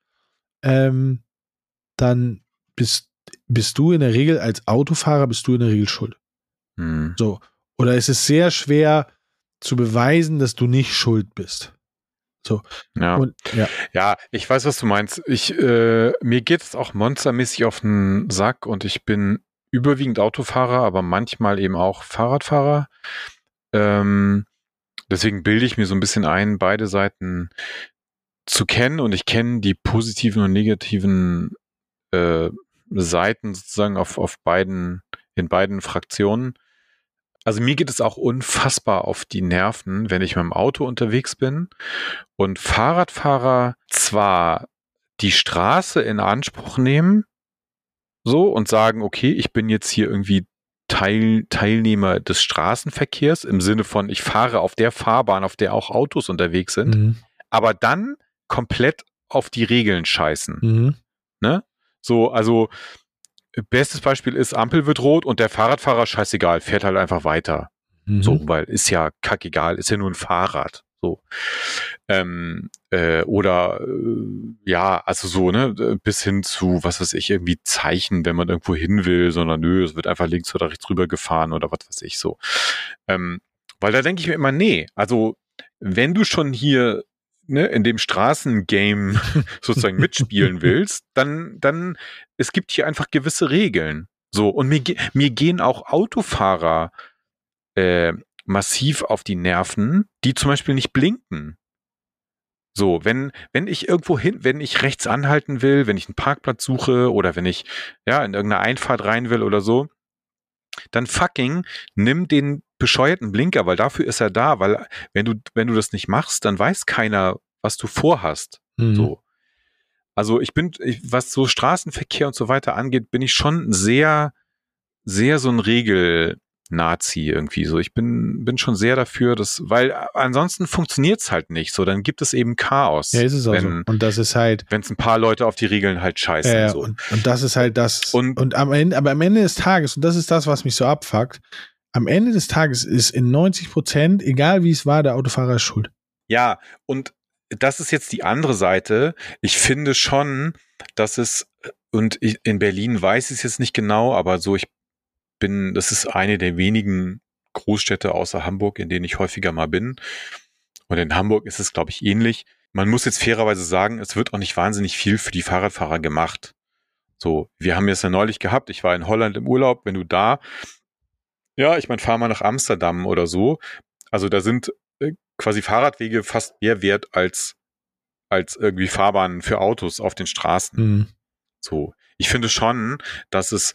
ähm, dann bist, bist du in der Regel als Autofahrer bist du in der Regel schuld.
Hm.
So. Oder es ist sehr schwer zu beweisen, dass du nicht schuld bist. So.
Ja. Und, ja. ja, ich weiß, was du meinst. Ich, äh, mir geht es auch monstermäßig auf den Sack und ich bin überwiegend Autofahrer, aber manchmal eben auch Fahrradfahrer. Ähm, deswegen bilde ich mir so ein bisschen ein, beide Seiten zu kennen und ich kenne die positiven und negativen äh, Seiten sozusagen auf, auf beiden, in beiden Fraktionen. Also mir geht es auch unfassbar auf die Nerven, wenn ich mit dem Auto unterwegs bin und Fahrradfahrer zwar die Straße in Anspruch nehmen, so und sagen, okay, ich bin jetzt hier irgendwie Teil, Teilnehmer des Straßenverkehrs im Sinne von, ich fahre auf der Fahrbahn, auf der auch Autos unterwegs sind, mhm. aber dann komplett auf die Regeln scheißen.
Mhm.
Ne? So, also bestes Beispiel ist, Ampel wird rot und der Fahrradfahrer, scheißegal, fährt halt einfach weiter. Mhm. So, weil ist ja kackegal, ist ja nur ein Fahrrad. So. Ähm, äh, oder äh, ja, also so, ne, bis hin zu, was weiß ich, irgendwie Zeichen, wenn man irgendwo hin will, sondern nö, es wird einfach links oder rechts rüber gefahren oder was weiß ich so. Ähm, weil da denke ich mir immer, nee, also wenn du schon hier ne, in dem Straßengame (laughs) sozusagen mitspielen (laughs) willst, dann, dann, es gibt hier einfach gewisse Regeln. So, und mir, mir gehen auch Autofahrer äh, massiv auf die Nerven, die zum Beispiel nicht blinken. So, wenn, wenn ich irgendwo hin, wenn ich rechts anhalten will, wenn ich einen Parkplatz suche oder wenn ich, ja, in irgendeine Einfahrt rein will oder so, dann fucking nimm den bescheuerten Blinker, weil dafür ist er da, weil wenn du, wenn du das nicht machst, dann weiß keiner, was du vorhast.
Mhm.
So. Also ich bin, ich, was so Straßenverkehr und so weiter angeht, bin ich schon sehr, sehr so ein Regel-Nazi irgendwie. So, ich bin, bin schon sehr dafür, dass, weil ansonsten funktioniert's halt nicht. So, dann gibt es eben Chaos.
Ja, ist es auch
wenn,
so. Und das ist halt,
wenn es ein paar Leute auf die Regeln halt scheißen.
äh,
so.
und, und das ist halt das.
Und-
Und, am Ende, aber am Ende des Tages, und das ist das, was mich so abfuckt, am Ende des Tages ist in 90 Prozent, egal wie es war, der Autofahrer ist schuld.
Ja, und das ist jetzt die andere Seite. Ich finde schon, dass es, und ich, in Berlin weiß ich es jetzt nicht genau, aber so, ich bin, das ist eine der wenigen Großstädte außer Hamburg, in denen ich häufiger mal bin. Und in Hamburg ist es, glaube ich, ähnlich. Man muss jetzt fairerweise sagen, es wird auch nicht wahnsinnig viel für die Fahrradfahrer gemacht. So, wir haben es ja neulich gehabt. Ich war in Holland im Urlaub. Wenn du da, ja, ich meine, fahr mal nach Amsterdam oder so. Also da sind äh, quasi Fahrradwege fast mehr wert als, als irgendwie Fahrbahnen für Autos auf den Straßen.
Mhm.
So. Ich finde schon, dass es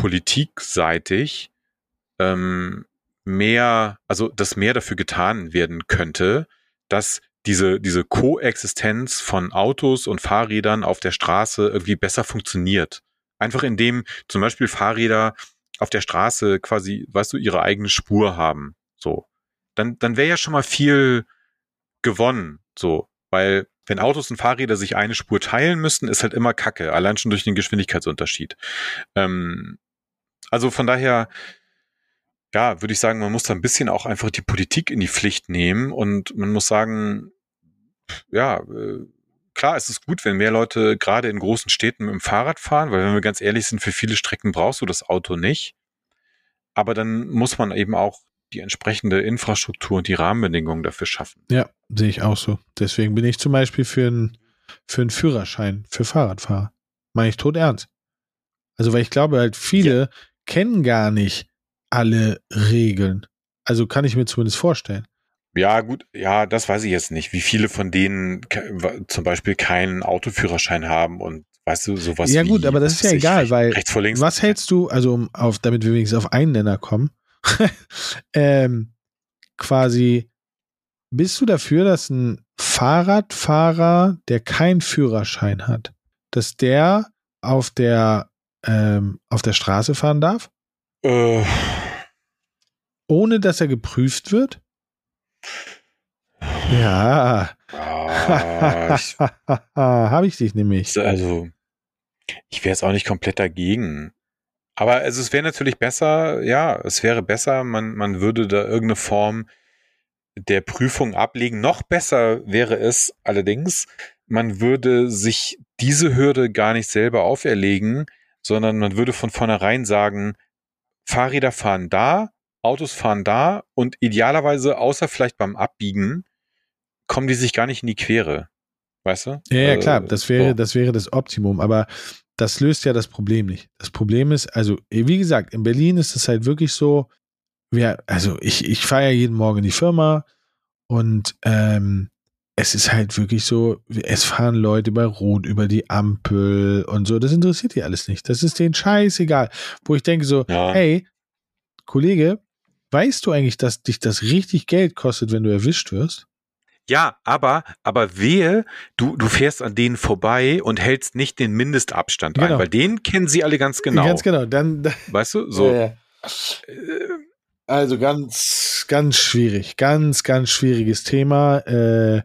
politikseitig ähm, mehr, also dass mehr dafür getan werden könnte, dass diese, diese Koexistenz von Autos und Fahrrädern auf der Straße irgendwie besser funktioniert. Einfach indem zum Beispiel Fahrräder auf der Straße quasi, weißt du, ihre eigene Spur haben. So. Dann, dann wäre ja schon mal viel gewonnen. So. Weil, wenn Autos und Fahrräder sich eine Spur teilen müssten, ist halt immer Kacke. Allein schon durch den Geschwindigkeitsunterschied. Ähm, also von daher, ja, würde ich sagen, man muss da ein bisschen auch einfach die Politik in die Pflicht nehmen und man muss sagen, ja, äh, klar, es ist gut, wenn mehr Leute gerade in großen Städten mit dem Fahrrad fahren, weil wenn wir ganz ehrlich sind, für viele Strecken brauchst du das Auto nicht. Aber dann muss man eben auch die entsprechende Infrastruktur und die Rahmenbedingungen dafür schaffen.
Ja, sehe ich auch so. Deswegen bin ich zum Beispiel für einen für einen Führerschein für Fahrradfahrer. Meine ich tot ernst. Also, weil ich glaube halt, viele kennen gar nicht alle Regeln. Also kann ich mir zumindest vorstellen.
Ja, gut, ja, das weiß ich jetzt nicht, wie viele von denen zum Beispiel keinen Autoführerschein haben und weißt du, sowas
Ja,
wie,
gut, aber das ist ja egal, weil
rechts vor links.
Was hältst du, also um auf, damit wir wenigstens auf einen Nenner kommen, (laughs) ähm, quasi, bist du dafür, dass ein Fahrradfahrer, der keinen Führerschein hat, dass der auf der, ähm, auf der Straße fahren darf,
Äh,
ohne dass er geprüft wird? Ja,
ah, (laughs) ich,
habe ich dich nämlich.
also, ich wäre jetzt auch nicht komplett dagegen. Aber also, es wäre natürlich besser, ja, es wäre besser, man, man würde da irgendeine Form der Prüfung ablegen. Noch besser wäre es allerdings, man würde sich diese Hürde gar nicht selber auferlegen, sondern man würde von vornherein sagen, Fahrräder fahren da, Autos fahren da und idealerweise, außer vielleicht beim Abbiegen, kommen die sich gar nicht in die Quere. Weißt du?
Ja, ja
Äh,
klar, das wäre,
so.
das wäre das Optimum, aber das löst ja das Problem nicht. Das Problem ist, also, wie gesagt, in Berlin ist es halt wirklich so, wir, also ich, ich fahre ja jeden Morgen in die Firma und ähm, es ist halt wirklich so, es fahren Leute bei Rot über die Ampel und so, das interessiert die alles nicht. Das ist denen scheißegal. Wo ich denke so,
Ja.
hey, Kollege, weißt du eigentlich, dass dich das richtig Geld kostet, wenn du erwischt wirst?
Ja, aber, aber wehe, du, du fährst an denen vorbei und hältst nicht den Mindestabstand
Genau.
ein, weil den kennen sie alle ganz genau.
Ganz genau, dann,
Weißt du? So.
Ja, ja. Also ganz, ganz schwierig. Ganz, ganz schwieriges Thema. Äh,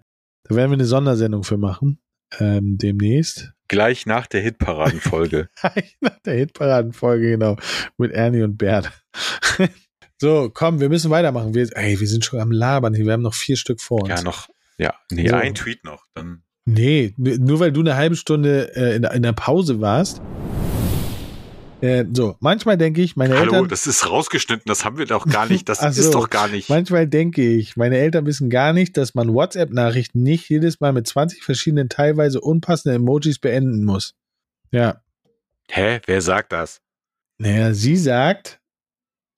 da werden wir eine Sondersendung für machen. Ähm, demnächst.
Gleich nach der Hitparadenfolge. (laughs)
Nach der Hitparadenfolge, genau. Mit Ernie und Bert. (laughs) so, komm, wir müssen weitermachen. Wir, ey, wir sind schon am Labern hier. Wir haben noch vier Stück vor uns.
ja, noch. Ja, nee,
So.
ein Tweet noch. Dann.
Nee, nur weil du eine halbe Stunde äh, in, in der Pause warst. Äh, so, manchmal denke ich, meine
Hallo,
Eltern.
das ist rausgeschnitten, das haben wir doch gar nicht. Das (laughs)
so.
ist doch gar nicht.
Manchmal denke ich, meine Eltern wissen gar nicht, dass man WhatsApp-Nachrichten nicht jedes Mal mit 20 verschiedenen teilweise unpassenden Emojis beenden muss. Ja.
Hä? Wer sagt das?
Naja, sie sagt,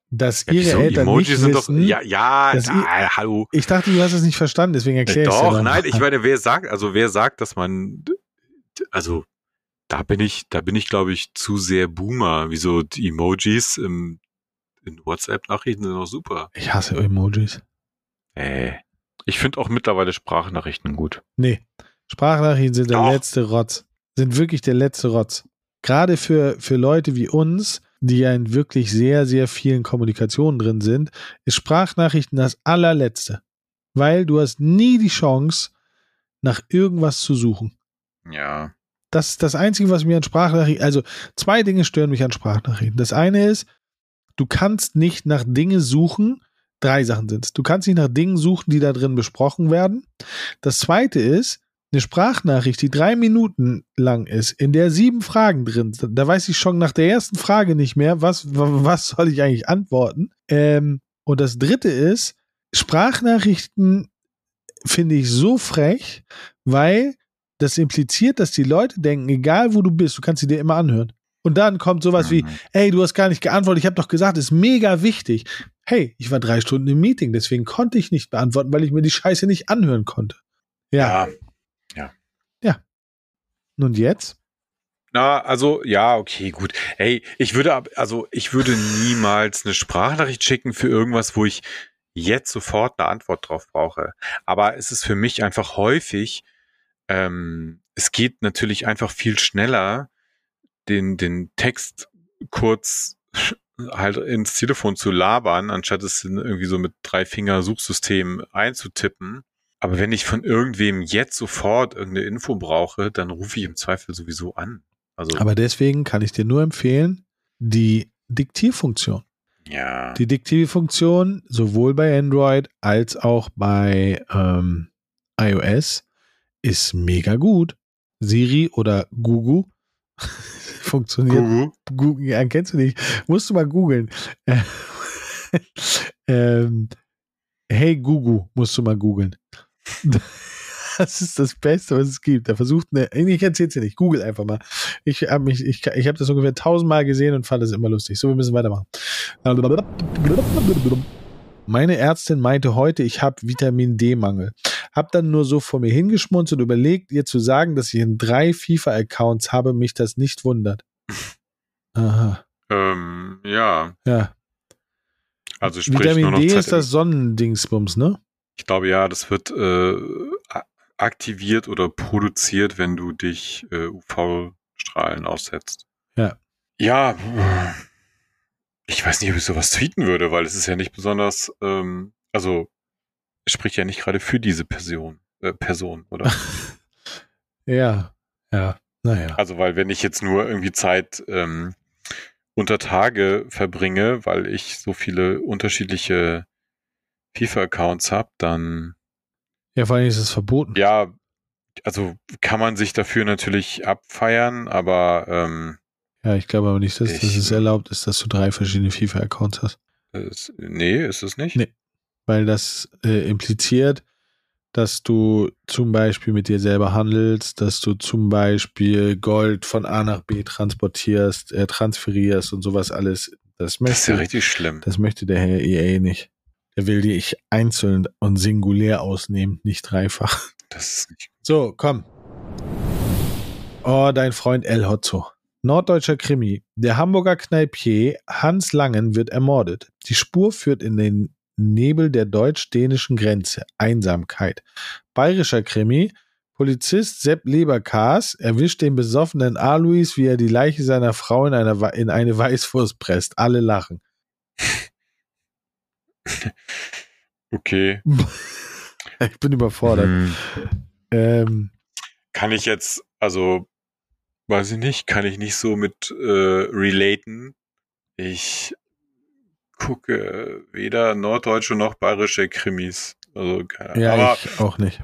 dass
Ja,
ihre? Eltern
Emojis
nicht
sind
wissen.
doch. Ja, ja,
dass
ah, hallo.
Ich dachte, du hast es nicht verstanden, deswegen erkläre ich es
Doch, nein, ich (laughs) meine, wer sagt, also wer sagt, dass man, also da bin ich, da bin ich, glaube ich, zu sehr Boomer. Wieso die Emojis im, in WhatsApp-Nachrichten sind doch super.
Ich hasse Emojis.
Äh, Ich finde auch mittlerweile Sprachnachrichten gut.
Nee. Sprachnachrichten sind der
Doch.
letzte Rotz. Sind wirklich der letzte Rotz. Gerade für, für Leute wie uns, die ja in wirklich sehr, sehr vielen Kommunikationen drin sind, ist Sprachnachrichten das allerletzte. Weil du hast nie die Chance, nach irgendwas zu suchen.
Ja.
Das ist das Einzige, was mir an Sprachnachrichten, also zwei Dinge stören mich an Sprachnachrichten. Das eine ist, du kannst nicht nach Dinge suchen, drei Sachen sind es. Du kannst nicht nach Dingen suchen, die da drin besprochen werden. Das zweite ist, eine Sprachnachricht, die drei Minuten lang ist, in der sieben Fragen drin sind, da weiß ich schon nach der ersten Frage nicht mehr, was, was soll ich eigentlich antworten. Ähm, und das dritte ist, Sprachnachrichten finde ich so frech, weil das impliziert, dass die Leute denken, egal wo du bist, du kannst sie dir immer anhören. Und dann kommt sowas wie,
Mhm.
ey, du hast gar nicht geantwortet, ich habe doch gesagt, ist mega wichtig. Hey, ich war drei Stunden im Meeting, deswegen konnte ich nicht beantworten, weil ich mir die Scheiße nicht anhören konnte. Ja.
Ja.
Und jetzt?
Na, also, ja, okay, gut. Ey, ich würde ab, also ich würde niemals eine Sprachnachricht schicken für irgendwas, wo ich jetzt sofort eine Antwort drauf brauche. Aber es ist für mich einfach häufig, ähm, es geht natürlich einfach viel schneller, den, den Text kurz (laughs) halt ins Telefon zu labern, anstatt es irgendwie so mit drei Finger Suchsystem einzutippen. Aber wenn ich von irgendwem jetzt sofort irgendeine Info brauche, dann rufe ich im Zweifel sowieso an. Also,
Aber deswegen kann ich dir nur empfehlen, die Diktierfunktion.
ja.
Die Diktierfunktion sowohl bei Android als auch bei ähm, iOS ist mega gut. Siri oder Gugu (laughs) funktioniert
Gugu.
Google, ja, kennst du nicht. Musst du mal googeln. Äh, (laughs) ähm, hey Gugu, musst du mal googeln. (laughs) Das ist das Beste, was es gibt. Da versucht eine, ich erzähl's dir nicht, google einfach mal. Ich habe mich, ich, ich habe das ungefähr tausendmal gesehen und fand das immer lustig. So, wir müssen weitermachen. Meine Ärztin meinte heute, ich habe Vitamin D-Mangel. Hab dann nur so vor mir hingeschmunzelt und überlegt, ihr zu sagen, dass ich in drei FIFA-Accounts habe, mich das nicht wundert. (laughs) Aha.
Ähm, ja.
Ja.
Also sprich nur
Vitamin
noch
D ist das Sonnendingsbums, ne?
Ich glaube ja, das wird äh, aktiviert oder produziert, wenn du dich äh, UV-Strahlen aussetzt.
Ja.
Ja, ich weiß nicht, ob ich sowas tweeten würde, weil es ist ja nicht besonders, ähm, also spricht ja nicht gerade für diese Person, äh, Person, oder? (laughs)
Ja. Ja. Naja.
Also, weil wenn ich jetzt nur irgendwie Zeit ähm, unter Tage verbringe, weil ich so viele unterschiedliche FIFA-Accounts habe, dann
Ja, vor allem ist es verboten.
ja, also kann man sich dafür natürlich abfeiern, aber ähm,
Ja, ich glaube aber nicht, dass, dass
Ich-
es erlaubt ist, dass du drei verschiedene FIFA-Accounts hast.
es, nee, ist es nicht.
Nee. Weil das äh, impliziert, dass du zum Beispiel mit dir selber handelst, dass du zum Beispiel Gold von A nach B transportierst, äh, transferierst und sowas alles. Das
Das ist ja
möchte,
richtig schlimm.
das möchte der Herr EA nicht. Der will dich einzeln und singulär ausnehmen, nicht dreifach.
Das ist nicht
So, komm. Oh, dein Freund El Hotzo. Norddeutscher Krimi. Der Hamburger Kneipier Hans Langen wird ermordet. Die Spur führt in den Nebel der deutsch-dänischen Grenze. Einsamkeit. Bayerischer Krimi. Polizist Sepp Leberkas erwischt den besoffenen Alois, wie er die Leiche seiner Frau in, einer, in eine Weißwurst presst. Alle lachen. (laughs)
okay. (laughs)
Ich bin überfordert.
Hm.
Ähm,
Kann ich jetzt, also weiß ich nicht, kann ich nicht so mit äh, relaten. Ich gucke weder norddeutsche noch bayerische Krimis. Also,
ja,
aber,
ich auch nicht.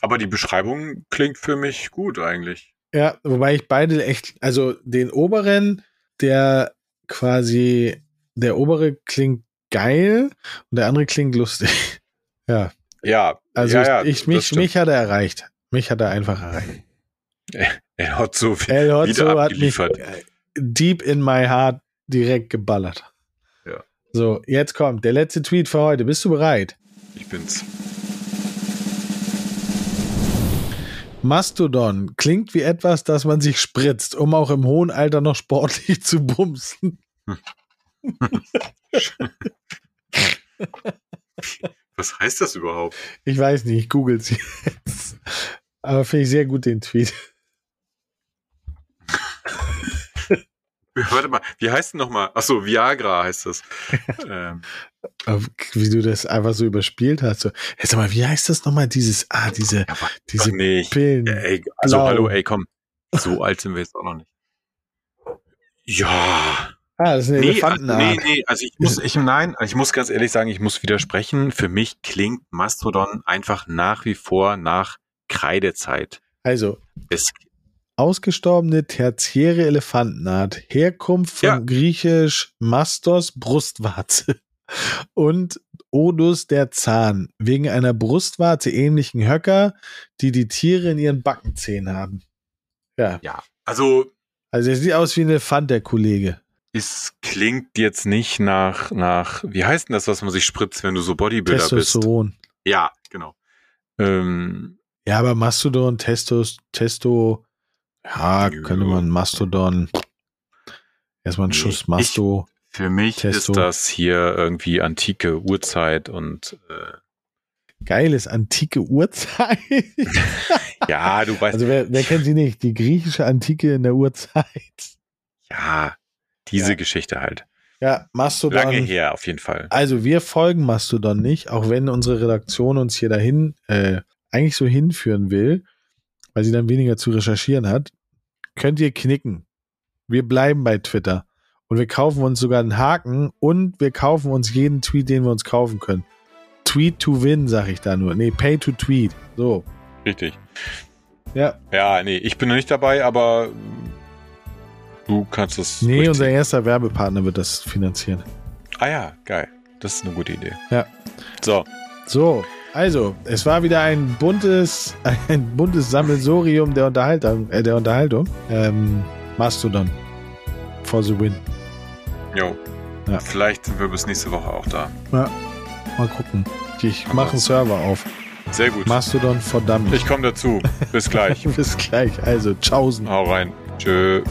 aber die Beschreibung klingt für mich gut eigentlich.
Ja, wobei ich beide echt, also den oberen, der quasi, der obere klingt geil und der andere klingt lustig. (laughs) Ja,
Ja,
also
ja, ja,
ich, mich, mich hat er erreicht. Mich hat er einfach erreicht. (laughs)
Er hat so viel
El Hotzo hat mich äh, deep in my heart direkt geballert. So, jetzt kommt der letzte Tweet für heute. Bist du bereit?
Ich bin's.
Mastodon klingt wie etwas, das man sich spritzt, um auch im hohen Alter noch sportlich zu bumsen. (laughs)
Was heißt das überhaupt?
Ich weiß nicht, ich google es jetzt. Aber finde ich sehr gut den Tweet. (laughs)
Warte mal, wie heißt denn nochmal? Achso, Viagra heißt das. (laughs) ähm,
Wie du das einfach so überspielt hast. So, jetzt mal, wie heißt das nochmal? Dieses, ah, diese, diese
nicht.
Pillen.
Ja, ey, also
Blau.
hallo, ey, komm. So (laughs) alt sind wir jetzt auch noch nicht. Ja.
Ah, das ist eine
Nee,
Elefantenart.
nee, nee, also ich muss, ich, nein, ich muss ganz ehrlich sagen, ich muss widersprechen. Für mich klingt Mastodon einfach nach wie vor nach Kreidezeit.
Also,
Es,
ausgestorbene tertiäre Elefantenart. Herkunft von
Ja.
griechisch Mastos, Brustwarze. (laughs) Und Odus der Zahn, wegen einer Brustwarze ähnlichen Höcker, die die Tiere in ihren Backenzähnen haben. Ja,
ja, also
also er sieht aus wie ein Elefant, der Kollege.
es klingt jetzt nicht nach, nach, wie heißt denn das, was man sich spritzt, wenn du so Bodybuilder bist?
Testosteron.
Ja, genau. Ähm,
Ja, aber Mastodon, Testos, Testo, ja, könnte man Mastodon. Erstmal ein
Nee,
Schuss
ich-
Masto.
für mich
Testo.
ist das hier irgendwie antike Urzeit und äh,
Geiles, antike Urzeit. (laughs)
ja, du weißt,
Also wer, wer kennt sie nicht? Die griechische Antike in der Urzeit.
ja, diese
Ja.
Geschichte halt.
Ja, Mastodon.
Lange her, auf jeden Fall.
Also wir folgen Mastodon nicht, auch wenn unsere Redaktion uns hier dahin äh, eigentlich so hinführen will, weil sie dann weniger zu recherchieren hat. Könnt ihr knicken. Wir bleiben bei Twitter. Und wir kaufen uns sogar einen Haken und wir kaufen uns jeden Tweet, den wir uns kaufen können. Tweet to win, sag ich da nur. Nee, pay to tweet. So.
Richtig.
Ja.
Ja, nee, ich bin noch nicht dabei, aber du kannst es.
Nee, unser erster Werbepartner wird das finanzieren.
Ah ja, geil. Das ist eine gute Idee.
Ja.
So,
So, also, es war wieder ein buntes, (laughs) ein buntes Sammelsurium der Unterhaltung, äh, der Unterhaltung. Ähm, Mastodon. For the win.
jo.
Ja.
Vielleicht sind wir bis nächste Woche auch da.
Ja, mal gucken. Ich mache einen Server auf.
Sehr gut.
Mastodon for Dummies.
Ich komme dazu. Bis gleich. (laughs)
Bis gleich. Also, tschaußen.
Hau rein. Tschö.